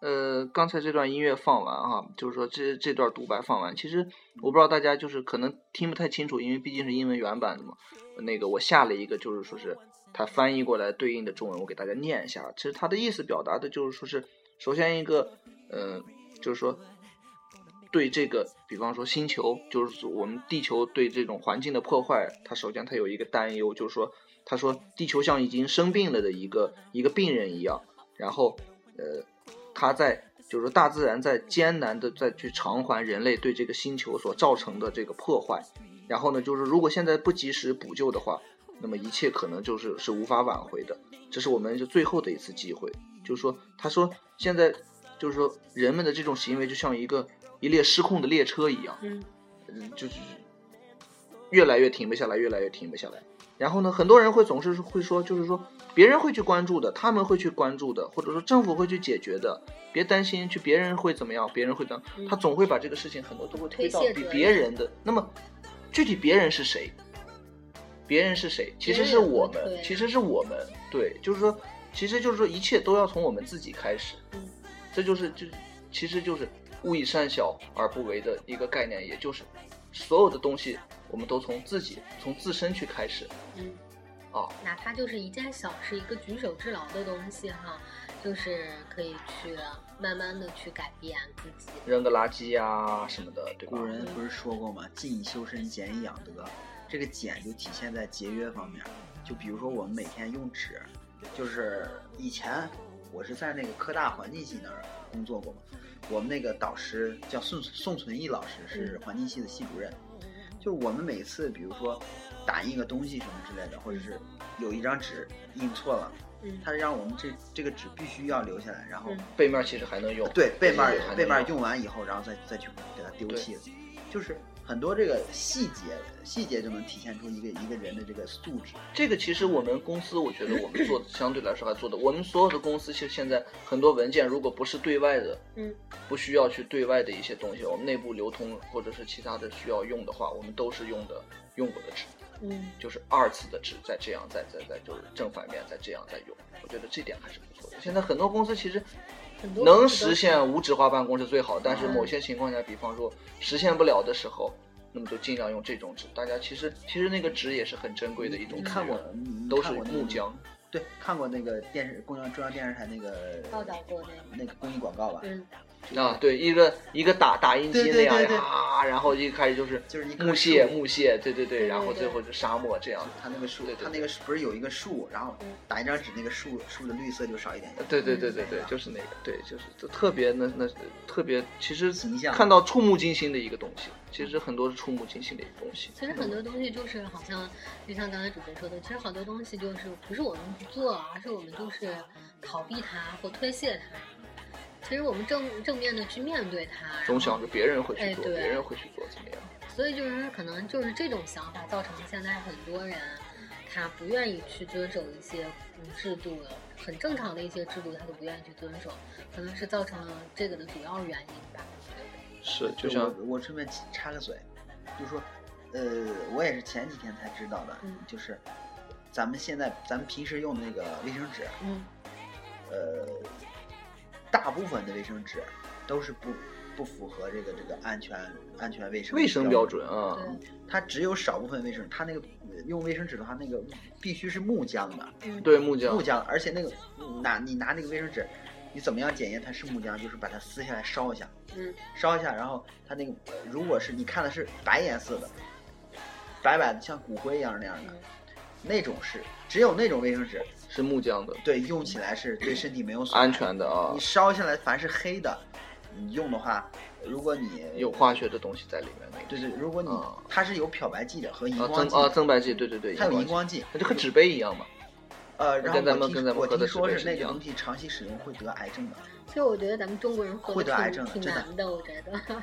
[SPEAKER 6] 呃，刚才这段音乐放完哈，就是说这这段独白放完，其实我不知道大家就是可能听不太清楚，因为毕竟是英文原版的嘛。那个我下了一个，就是说是它翻译过来对应的中文，我给大家念一下。其实它的意思表达的就是说是，首先一个，嗯、就是说对这个，比方说星球，就是我们地球对这种环境的破坏，它首先它有一个担忧，就是说，他说地球像已经生病了的一个一个病人一样，然后呃，他在就是说大自然在艰难的再去偿还人类对这个星球所造成的这个破坏，然后呢，就是如果现在不及时补救的话，那么一切可能就是是无法挽回的，这是我们就最后的一次机会。就是说，他说现在就是说人们的这种行为就像一个一列失控的列车一样，
[SPEAKER 2] 嗯
[SPEAKER 6] 嗯，就是越来越停不下来，越来越停不下来。然后呢，很多人会总是会说，就是说别人会去关注的，他们会去关注的，或者说政府会去解决的，别担心，去别人会怎么样，别人会怎他总会把这个事情很多都会推到比别人的。那么具体别人是谁？别人是谁？其实是我们，其实是我们。对，就是说，其实就是说，一切都要从我们自己开始。
[SPEAKER 2] 嗯
[SPEAKER 6] 这就是就其实就是勿以善小而不为的一个概念，也就是所有的东西我们都从自己从自身去开始
[SPEAKER 2] 嗯，
[SPEAKER 6] 啊。
[SPEAKER 2] 哪怕就是一件小事，一个举手之劳的东西哈，就是可以去慢慢的去改变自己。
[SPEAKER 6] 扔个垃圾呀、什么的，对吧
[SPEAKER 7] 古？人不是说过吗？静以修身，俭以养德。这个俭就体现在节约方面。就比如说我们每天用纸，就是以前我是在那个科大环境系那儿工作过嘛，我们那个导师叫宋宋存义老师，是环境系的系主任。就我们每次比如说打印个东西什么之类的，或者是有一张纸印错了，
[SPEAKER 2] 嗯
[SPEAKER 7] 他让我们这这个纸必须要留下来，然后
[SPEAKER 2] 嗯。
[SPEAKER 6] 背面其实还能用，
[SPEAKER 7] 对，背面
[SPEAKER 6] 对还能
[SPEAKER 7] 背面用完以后，然后再再去给它丢弃了，就是很多这个细节，细节就能体现出一个一个人的这个素质。
[SPEAKER 6] 这个其实我们公司，我觉得我们做的相对来说还做的，我们所有的公司其实现在很多文件，如果不是对外的，
[SPEAKER 2] 嗯，
[SPEAKER 6] 不需要去对外的一些东西，我们内部流通或者是其他的需要用的话，我们都是用的用过的纸，
[SPEAKER 2] 嗯
[SPEAKER 6] 就是二次的纸，再这样再再再就是正反面再这样再用，我觉得这点还是不错的。现在很多公司其实能实现无纸化办公是最好，但是
[SPEAKER 2] 嗯
[SPEAKER 6] 某些情况下，比方说实现不了的时候，那么就尽量用这种纸。大家其实其实那个纸也是很珍贵的一种
[SPEAKER 7] 看过
[SPEAKER 6] 都是木浆。
[SPEAKER 7] 对，看过那个电视中央中央电视台那个
[SPEAKER 2] 报道过那个，
[SPEAKER 7] 那个公益广告吧？
[SPEAKER 2] 嗯
[SPEAKER 6] 啊，对，一个一个打打印机那样
[SPEAKER 7] 对对对
[SPEAKER 6] 啊，然后一开始就是
[SPEAKER 7] 就是一
[SPEAKER 6] 木屑木屑，对对对，然后最后就沙漠这样。
[SPEAKER 7] 他那个树他那个不是有一个树，然后
[SPEAKER 2] 嗯
[SPEAKER 7] 打一张纸，那个树树的绿色就少一点。
[SPEAKER 6] 对对对对对，就是那个，对，就是就特别那那特别，其实
[SPEAKER 7] 形象
[SPEAKER 6] 看到触目惊心的一个东西，其实很多是触目惊心的一个东西。
[SPEAKER 2] 其实很多东西就是好像，就像刚才主持人说的，其实好多东西就是不是我们不做，而是我们就是逃避它或推卸它。其实我们正正面的去面对它，
[SPEAKER 6] 总想着别人会去做，别人会去做怎么样？
[SPEAKER 2] 所以就是可能就是这种想法造成现在很多人他不愿意去遵守一些嗯制度的，很正常的一些制度，他都不愿意去遵守，可能是造成了这个的主要原因吧。
[SPEAKER 6] 是，就
[SPEAKER 7] 就
[SPEAKER 6] 像
[SPEAKER 7] 我我顺便插个嘴，就是说，呃，我也是前几天才知道的，
[SPEAKER 2] 嗯
[SPEAKER 7] 就是咱们现在咱们平时用的那个卫生纸，
[SPEAKER 2] 嗯
[SPEAKER 7] 呃，大部分的卫生纸都是不不符合这个这个安全安全卫生
[SPEAKER 6] 卫生标准。啊，
[SPEAKER 7] 它只有少部分卫生，它那个呃用卫生纸的话，那个必须是木浆的，
[SPEAKER 2] 嗯，
[SPEAKER 6] 对木浆。
[SPEAKER 7] 木浆，而且那个拿你拿那个卫生纸，你怎么样检验它是木浆？就是把它撕下来烧一下，
[SPEAKER 2] 嗯。
[SPEAKER 7] 烧一下，然后它那个如果是你看的是白颜色的，白白的像骨灰一样那样的，那种是只有那种卫生纸，
[SPEAKER 6] 是木匠的，
[SPEAKER 7] 对，用起来是对身体没有损害
[SPEAKER 6] 安全的啊
[SPEAKER 7] 你，烧下来凡是黑的，你用的话，如果你
[SPEAKER 6] 有化学的东西在里面那个。
[SPEAKER 7] 对对，如果你、
[SPEAKER 6] 啊
[SPEAKER 7] 它是有漂白剂的和荧
[SPEAKER 6] 啊
[SPEAKER 7] 光剂
[SPEAKER 6] 增啊增白剂，对对对，
[SPEAKER 7] 它有荧，光剂，
[SPEAKER 6] 那就和纸杯一样嘛。
[SPEAKER 7] 呃，然后
[SPEAKER 6] 跟咱们
[SPEAKER 7] 我听我
[SPEAKER 6] 跟咱们喝的
[SPEAKER 7] 听说
[SPEAKER 6] 是
[SPEAKER 7] 是那个东西长期使用会得癌症的，
[SPEAKER 2] 其实我觉得咱们中国人活
[SPEAKER 7] 会得癌
[SPEAKER 2] 症挺挺
[SPEAKER 7] 症的真的
[SPEAKER 2] 难的，我觉得。(laughs)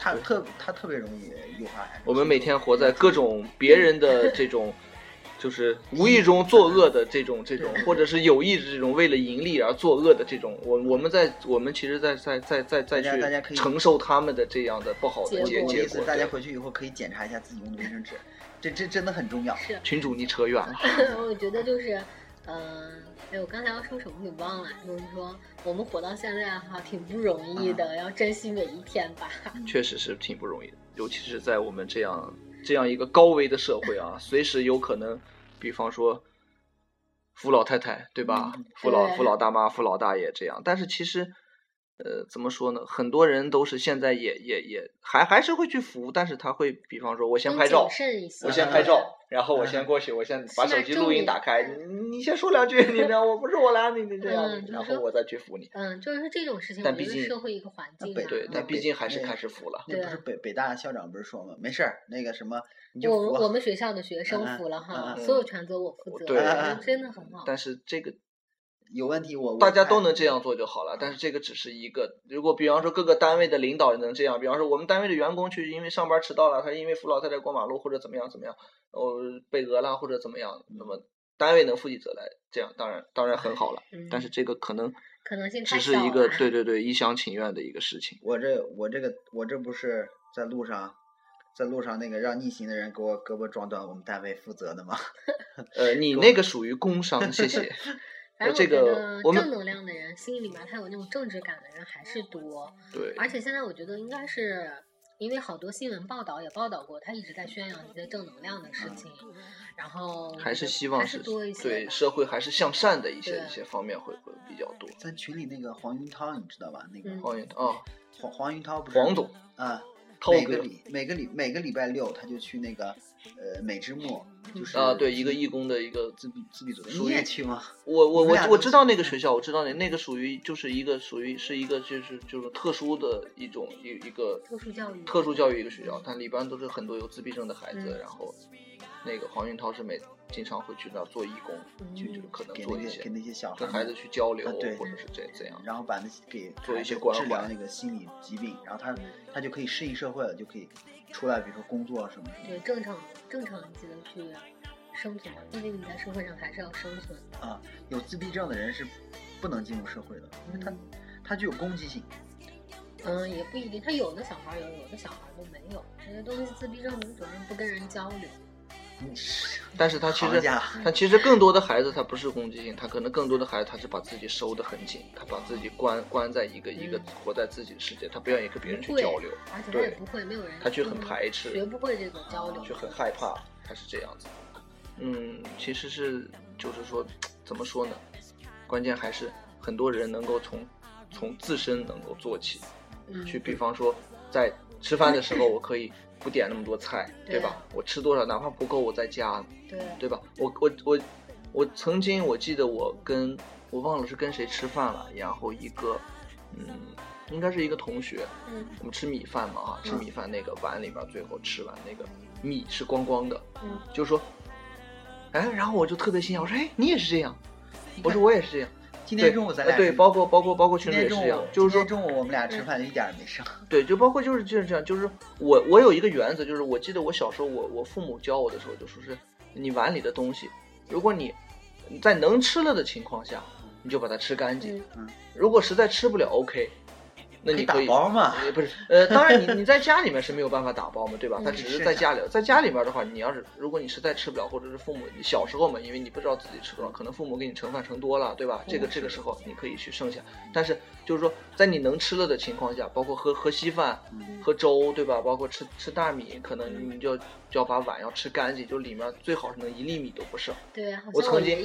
[SPEAKER 7] 它特它特别容易诱发癌症。
[SPEAKER 6] 我们每天活在各种别人的这种，就是无意中作恶的这种这种，或者是有意的这种为了盈利而作恶的这种，我我们在我们其实在在在在再
[SPEAKER 7] 大家大家可以
[SPEAKER 6] 去承受他们的这样的不好的
[SPEAKER 2] 结果。
[SPEAKER 7] 大家回去以后可以检查一下自己用的卫生纸，这这真的很重要。
[SPEAKER 2] 是，
[SPEAKER 6] 群主你扯远了，(laughs)
[SPEAKER 2] 我觉得就是，嗯、哎，我刚才要说什么给忘了，就是说我们活到现在哈，挺不容易的，要珍惜每一天吧。
[SPEAKER 6] 确实是挺不容易的，尤其是在我们这样这样一个高危的社会啊，(laughs) 随时有可能，比方说扶老太太，对吧？
[SPEAKER 7] 嗯
[SPEAKER 6] 扶老扶老大妈、扶老大爷这样，但是其实。呃，怎么说呢？很多人都是现在也也也还还是会去扶，但是他会，比方说，我先拍照我先拍照，然后我先过去，我先把手机录音打开，你你先说两句，你这样，我不是我拦你，你这样然后我再去扶你。
[SPEAKER 2] 嗯，就是这种事情，
[SPEAKER 6] 但毕竟
[SPEAKER 2] 社会一个环境
[SPEAKER 6] 对，
[SPEAKER 2] 嗯
[SPEAKER 6] 但毕竟还是开始扶了。
[SPEAKER 2] 对
[SPEAKER 7] 那不是北北大校长不是说吗？没事儿，那个什么，你就
[SPEAKER 2] 我我们学校的学生
[SPEAKER 7] 嗯
[SPEAKER 2] 服了哈，
[SPEAKER 7] 嗯
[SPEAKER 2] 所有权责我负责，真的很好。
[SPEAKER 6] 但是这个
[SPEAKER 7] 有问题我，我
[SPEAKER 6] 大家都能这样做就好了。但是这个只是一个，如果比方说各个单位的领导能这样，比方说我们单位的员工去因为上班迟到了，他因为扶老太太过马路或者怎么样怎么样，哦被讹了或者怎么样，那么单位能负起责来，这样当然当然很好了。
[SPEAKER 2] 嗯
[SPEAKER 6] 但是这个可能
[SPEAKER 2] 可能性太
[SPEAKER 6] 只是一个对对对一厢情愿的一个事情。
[SPEAKER 7] 我这我这个我这不是在路上，在路上那个让逆行的人给我胳膊撞断，我们单位负责的吗？
[SPEAKER 6] 呃，你 (laughs) 那个属于工伤，谢谢。(laughs)
[SPEAKER 2] 反正
[SPEAKER 6] 这个
[SPEAKER 2] 我觉得正能量的人，心里面他有那种正直感的人还是多。
[SPEAKER 6] 对，
[SPEAKER 2] 而且现在我觉得应该是因为好多新闻报道也报道过，他一直在宣扬一些正能量的事情，然后
[SPEAKER 6] 还是希
[SPEAKER 2] 还
[SPEAKER 6] 望
[SPEAKER 2] 是多一些
[SPEAKER 6] 对社会还是向善的一些一些方面会会比较多。
[SPEAKER 7] 咱群里那个黄云涛，你知道吧？那个
[SPEAKER 2] 嗯
[SPEAKER 6] 黄云涛，
[SPEAKER 7] 黄黄云涛不是
[SPEAKER 6] 黄总
[SPEAKER 7] 啊，
[SPEAKER 6] 涛
[SPEAKER 7] 每个礼每个礼每个礼拜六他就去那个呃美之墨，就是
[SPEAKER 6] 啊，对，一个义工的一个
[SPEAKER 7] 自闭自闭组的，
[SPEAKER 6] 属于
[SPEAKER 7] 你也去吗？
[SPEAKER 6] 我我我我知道那个学校，我知道那那个属于就是一个属于是一个就是就是特殊的一种一一个
[SPEAKER 2] 特殊教育
[SPEAKER 6] 特殊教育一个学校，它里边都是很多有自闭症的孩子，
[SPEAKER 2] 嗯
[SPEAKER 6] 然后那个黄云涛是每经常会去那儿做义工，去就是可能
[SPEAKER 7] 给
[SPEAKER 6] 做一些
[SPEAKER 7] 那些给那些小孩
[SPEAKER 6] 跟孩子去交流
[SPEAKER 7] 啊，对
[SPEAKER 6] 或者是这这样。
[SPEAKER 7] 然后把那些给
[SPEAKER 6] 做一些关
[SPEAKER 7] 治疗那个心理疾病，然后他他就可以适应社会了，就可以出来，比如说工作什么什么
[SPEAKER 2] 对正常正常一些的去生存嘛，毕竟你在社会上还是要生存。
[SPEAKER 7] 啊。有自闭症的人是不能进入社会的，因为他他具有攻击性。
[SPEAKER 2] 嗯，也不一定，他有的小孩有，有的小孩都没有。这些东西自闭症主要是不跟人交流。
[SPEAKER 7] 嗯
[SPEAKER 6] 但是他其实他其实更多的孩子他不是攻击性，他可能更多的孩子他是把自己收得很紧，他把自己关关在一个一个
[SPEAKER 2] 嗯
[SPEAKER 6] 活在自己的世界，他不愿意跟别人去交流，
[SPEAKER 2] 而且他也
[SPEAKER 6] 对
[SPEAKER 2] 不会，没有人，
[SPEAKER 6] 他就很排斥
[SPEAKER 2] 学不会这种交流，
[SPEAKER 6] 就很害怕，他是这样子。嗯，其实是就是说，怎么说呢？关键还是很多人能够从从自身能够做起，
[SPEAKER 2] 嗯
[SPEAKER 6] 去比方说在吃饭的时候，我可以不点那么多菜，对
[SPEAKER 2] 对
[SPEAKER 6] 吧？我吃多少，哪怕不够，我再加，
[SPEAKER 2] 对
[SPEAKER 6] 对吧？我我我我曾经我记得我跟我忘了是跟谁吃饭了，然后一个嗯，应该是一个同学，
[SPEAKER 2] 嗯
[SPEAKER 6] 我们吃米饭嘛啊，吃
[SPEAKER 2] 嗯
[SPEAKER 6] 米饭那个碗里边最后吃完那个米是光光的，
[SPEAKER 2] 嗯
[SPEAKER 6] 就说，哎，然后我就特别心想，我说哎你也是这样，我说我也是这样。
[SPEAKER 7] 今天中午咱俩对
[SPEAKER 6] 包括包括包括群
[SPEAKER 7] 今天中
[SPEAKER 6] 主也是这样，就是说
[SPEAKER 7] 今天中午我们俩吃饭就一点也没剩。
[SPEAKER 6] 对，就包括就是就是这样，就是我我有一个原则，就是我记得我小时候我我父母教我的时候就说是你碗里的东西，如果你在能吃了的情况下，你就把它吃干净。
[SPEAKER 7] 嗯，
[SPEAKER 6] 如果实在吃不了，OK，那你可以
[SPEAKER 7] 打包嘛
[SPEAKER 6] 也不是，呃，当然你你在家里面是没有办法打包嘛，对吧？
[SPEAKER 2] 嗯 (laughs)
[SPEAKER 6] 它只是在家里，在家里面的话，你要是如果你实在吃不了，或者是父母你小时候嘛，因为你不知道自己吃多少，可能父母给你盛饭盛多了，对吧？这个这个时候你可以去剩下，但是就是说在你能吃了的情况下，包括喝喝稀饭、
[SPEAKER 7] 嗯
[SPEAKER 6] 喝粥，对吧？包括吃吃大米，可能你就就要把碗要吃干净，就里面最好是能一粒米都不剩。
[SPEAKER 2] 对，
[SPEAKER 6] 我曾经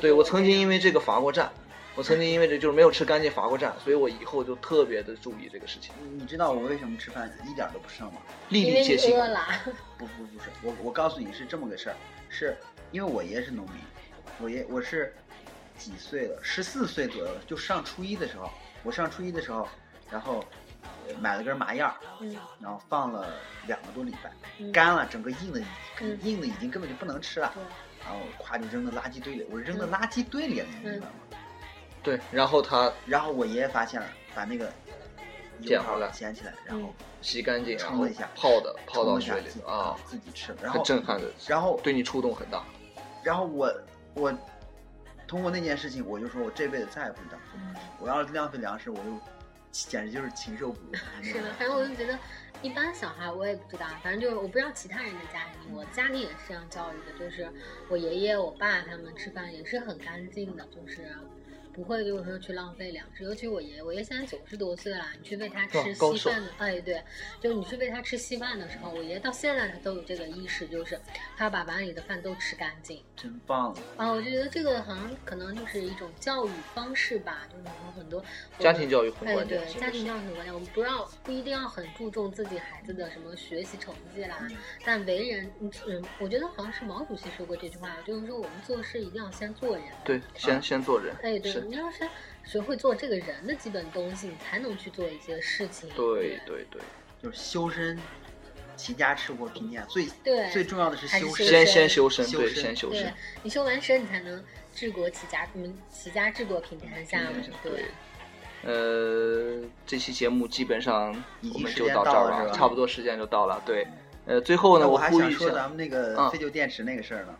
[SPEAKER 6] 对我曾经因为这个罚过站，我曾经因为这就是没有吃干净罚过站，所以我以后就特别的注意这个事情，
[SPEAKER 7] 你知道我为什么吃饭一点儿都不剩吗？
[SPEAKER 6] 粒粒皆辛。
[SPEAKER 2] 苦，(laughs)
[SPEAKER 7] 不不不是，我我告诉你是这么个事儿，是因为我爷是农民，我爷我是几岁了？十四岁左右了，就上初一的时候，我上初一的时候，然后呃买了根麻叶儿，
[SPEAKER 2] 嗯
[SPEAKER 7] 然后放了两个多礼拜，
[SPEAKER 2] 嗯
[SPEAKER 7] 干了，整个硬的
[SPEAKER 2] 嗯
[SPEAKER 7] 硬的已经根本就不能吃了，
[SPEAKER 2] 对
[SPEAKER 7] 然后咵就扔到垃圾堆里，我扔到
[SPEAKER 2] 嗯
[SPEAKER 7] 垃圾堆里了，你
[SPEAKER 2] 嗯
[SPEAKER 7] 明白吗？
[SPEAKER 6] 对，然后他
[SPEAKER 7] 然后我爷爷发现了，把那个
[SPEAKER 6] 捡回来
[SPEAKER 7] 捡起来，然后
[SPEAKER 6] 洗干净，然后
[SPEAKER 7] 冲了一下，
[SPEAKER 6] 泡的泡到水里
[SPEAKER 7] 自己
[SPEAKER 6] 啊，
[SPEAKER 7] 自己吃，然
[SPEAKER 6] 很
[SPEAKER 7] 后
[SPEAKER 6] 震撼的，
[SPEAKER 7] 然后
[SPEAKER 6] 对你触动很大。
[SPEAKER 7] 然后我我通过那件事情，我就说我这辈子再也不浪费粮食。我要是浪费粮食，我就简直就是禽兽不如。
[SPEAKER 2] 是的，反正我就觉得，一般小孩我也不知道，反正就是我不知道其他人的家庭，我家里也是这样教育的，就是我爷爷、我爸他们吃饭也是很干净的，就是不会就是说去浪费粮食。尤其我爷爷，我爷爷现在九十多岁了，你去喂他吃稀饭的，哎对，就你去喂他吃稀饭的时候，我爷爷到现在他都有这个意识，就是他要把碗里的饭都吃干净。
[SPEAKER 7] 真棒！
[SPEAKER 2] 啊，我就觉得这个好像可能就是一种教育方式吧，就是说很多
[SPEAKER 6] 家庭教育很
[SPEAKER 2] 哎，
[SPEAKER 6] 关键
[SPEAKER 2] 对，家庭教育很关键。我们不要不一定要很注重自己孩子的什么学习成绩啦，但为人，嗯嗯，我觉得好像是毛主席说过这句话，就是说我们做事一定要先做人。
[SPEAKER 6] 对，先先做人，
[SPEAKER 2] 哎，对，你要是学会做这个人的基本东西，你才能去做一些事情。
[SPEAKER 6] 对对对，
[SPEAKER 7] 就是修身齐家治国平天下，最
[SPEAKER 2] 对
[SPEAKER 7] 最重要的是修身。
[SPEAKER 6] 先先修身，对，先修身。
[SPEAKER 2] 你修完身，你才能治国齐家，嗯，齐家治国平天下嘛。对
[SPEAKER 6] 对，呃，这期节目基本上我们就到这儿
[SPEAKER 7] 了是吧
[SPEAKER 6] 差不多时间就到了。对，呃，最后呢，
[SPEAKER 7] 我还想说咱，们那个
[SPEAKER 6] 嗯
[SPEAKER 7] 废旧电池那个事儿呢，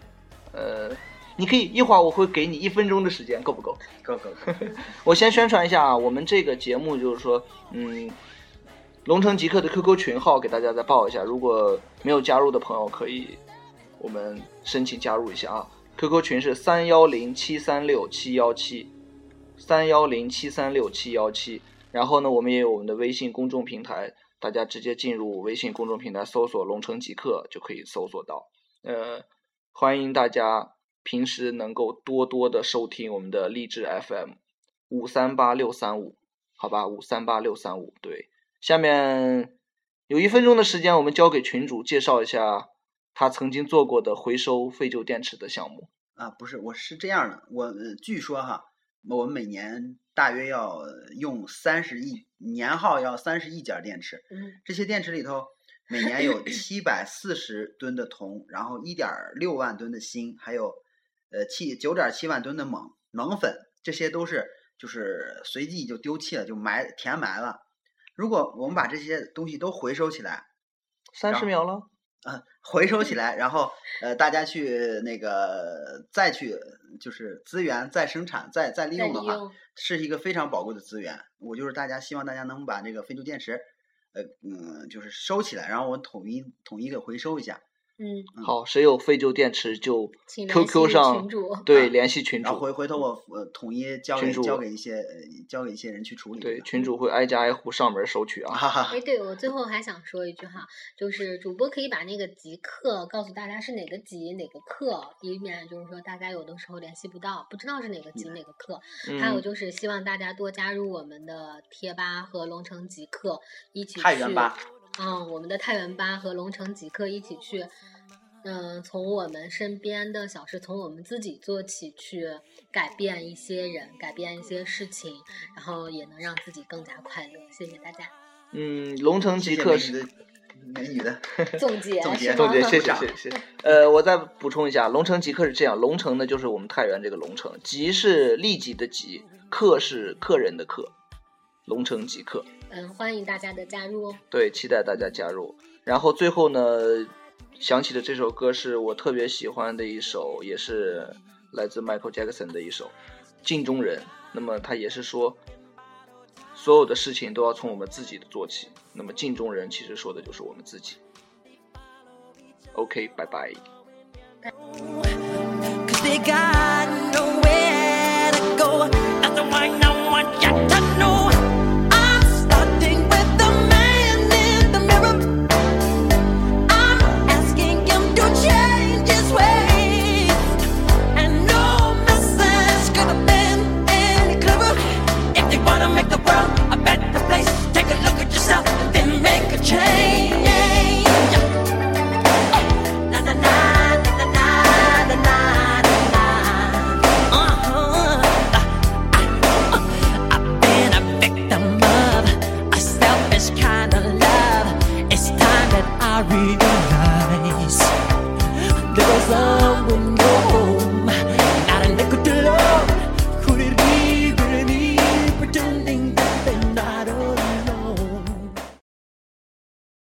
[SPEAKER 6] 呃，你可以一会儿我会给你一分钟的时间，够不够？
[SPEAKER 7] 够够够。(laughs)
[SPEAKER 6] 我先宣传一下啊，我们这个节目就是说，嗯，龙城极客的 QQ 群号给大家再报一下，如果没有加入的朋友可以我们申请加入一下啊。QQ 群是三幺零七三六七幺七，三幺零七三六七幺七。然后呢，我们也有我们的微信公众平台，大家直接进入微信公众平台搜索“龙城极客”就可以搜索到。呃，欢迎大家平时能够多多的收听我们的励志 FM 五三八六三五，好吧，五三八六三五。对，下面有一分钟的时间，我们交给群主介绍一下他曾经做过的回收废旧电池的项目。
[SPEAKER 7] 啊，不是，我是这样的，我、呃、据说哈，我们每年大约要用三十亿年耗要三十亿节电池，
[SPEAKER 2] 嗯
[SPEAKER 7] 这些电池里头每年有七百四十吨的铜，然后一点六万吨的锌，还有呃七九点七万吨的锰锰粉，这些都是就是随即就丢弃了，就埋填埋了。如果我们把这些东西都回收起来，
[SPEAKER 6] 三十秒了，
[SPEAKER 7] 啊，回收起来，然后呃，大家去那个再去就是资源再生产、再再利用的话，是一个非常宝贵的资源。我就是大家希望大家能把这个废旧电池，呃嗯，就是收起来，然后我统一统一给回收一下。
[SPEAKER 2] 嗯，
[SPEAKER 6] 好，谁有废旧电池就
[SPEAKER 2] 请
[SPEAKER 6] QQ 上
[SPEAKER 2] 群主
[SPEAKER 6] 对
[SPEAKER 7] 啊 (laughs)
[SPEAKER 6] 联系群主，
[SPEAKER 7] 然后回回头我呃统一交给
[SPEAKER 6] 群主
[SPEAKER 7] 交给一些呃交给一些人去处理。
[SPEAKER 6] 对群主会挨家挨户上门收取啊。
[SPEAKER 7] 哈哈，
[SPEAKER 2] 哎，对我最后还想说一句哈，就是主播可以把那个极客告诉大家是哪个极哪个课，以免就是说大家有的时候联系不到，不知道是哪个极哪个课。还有
[SPEAKER 6] 嗯，
[SPEAKER 2] 就是希望大家多加入我们的贴吧和龙城极客，一起去
[SPEAKER 7] 太原吧，
[SPEAKER 2] 嗯，我们的太原吧和龙城极客一起去。嗯，从我们身边的小事，从我们自己做起，去改变一些人，改变一些事情，然后也能让自己更加快乐。谢谢大家。
[SPEAKER 6] 嗯，龙城极客是
[SPEAKER 7] 谢美女的美女的
[SPEAKER 2] 总结
[SPEAKER 7] 总结
[SPEAKER 6] 总结，谢谢
[SPEAKER 7] 上
[SPEAKER 6] 谢谢谢谢。呃，我再补充一下，龙城极客是这样，龙城呢就是我们太原这个龙城，极是利己的极，客是客人的客，龙城极客。
[SPEAKER 2] 嗯，欢迎大家的加入哦。
[SPEAKER 6] 对，期待大家加入。然后最后呢，想起的这首歌是我特别喜欢的一首，也是来自 Michael Jackson 的一首《镜中人》。那么他也是说，所有的事情都要从我们自己的做起。那么镜中人其实说的就是我们自己。OK，拜拜。
[SPEAKER 3] Cause yourself, then make a change.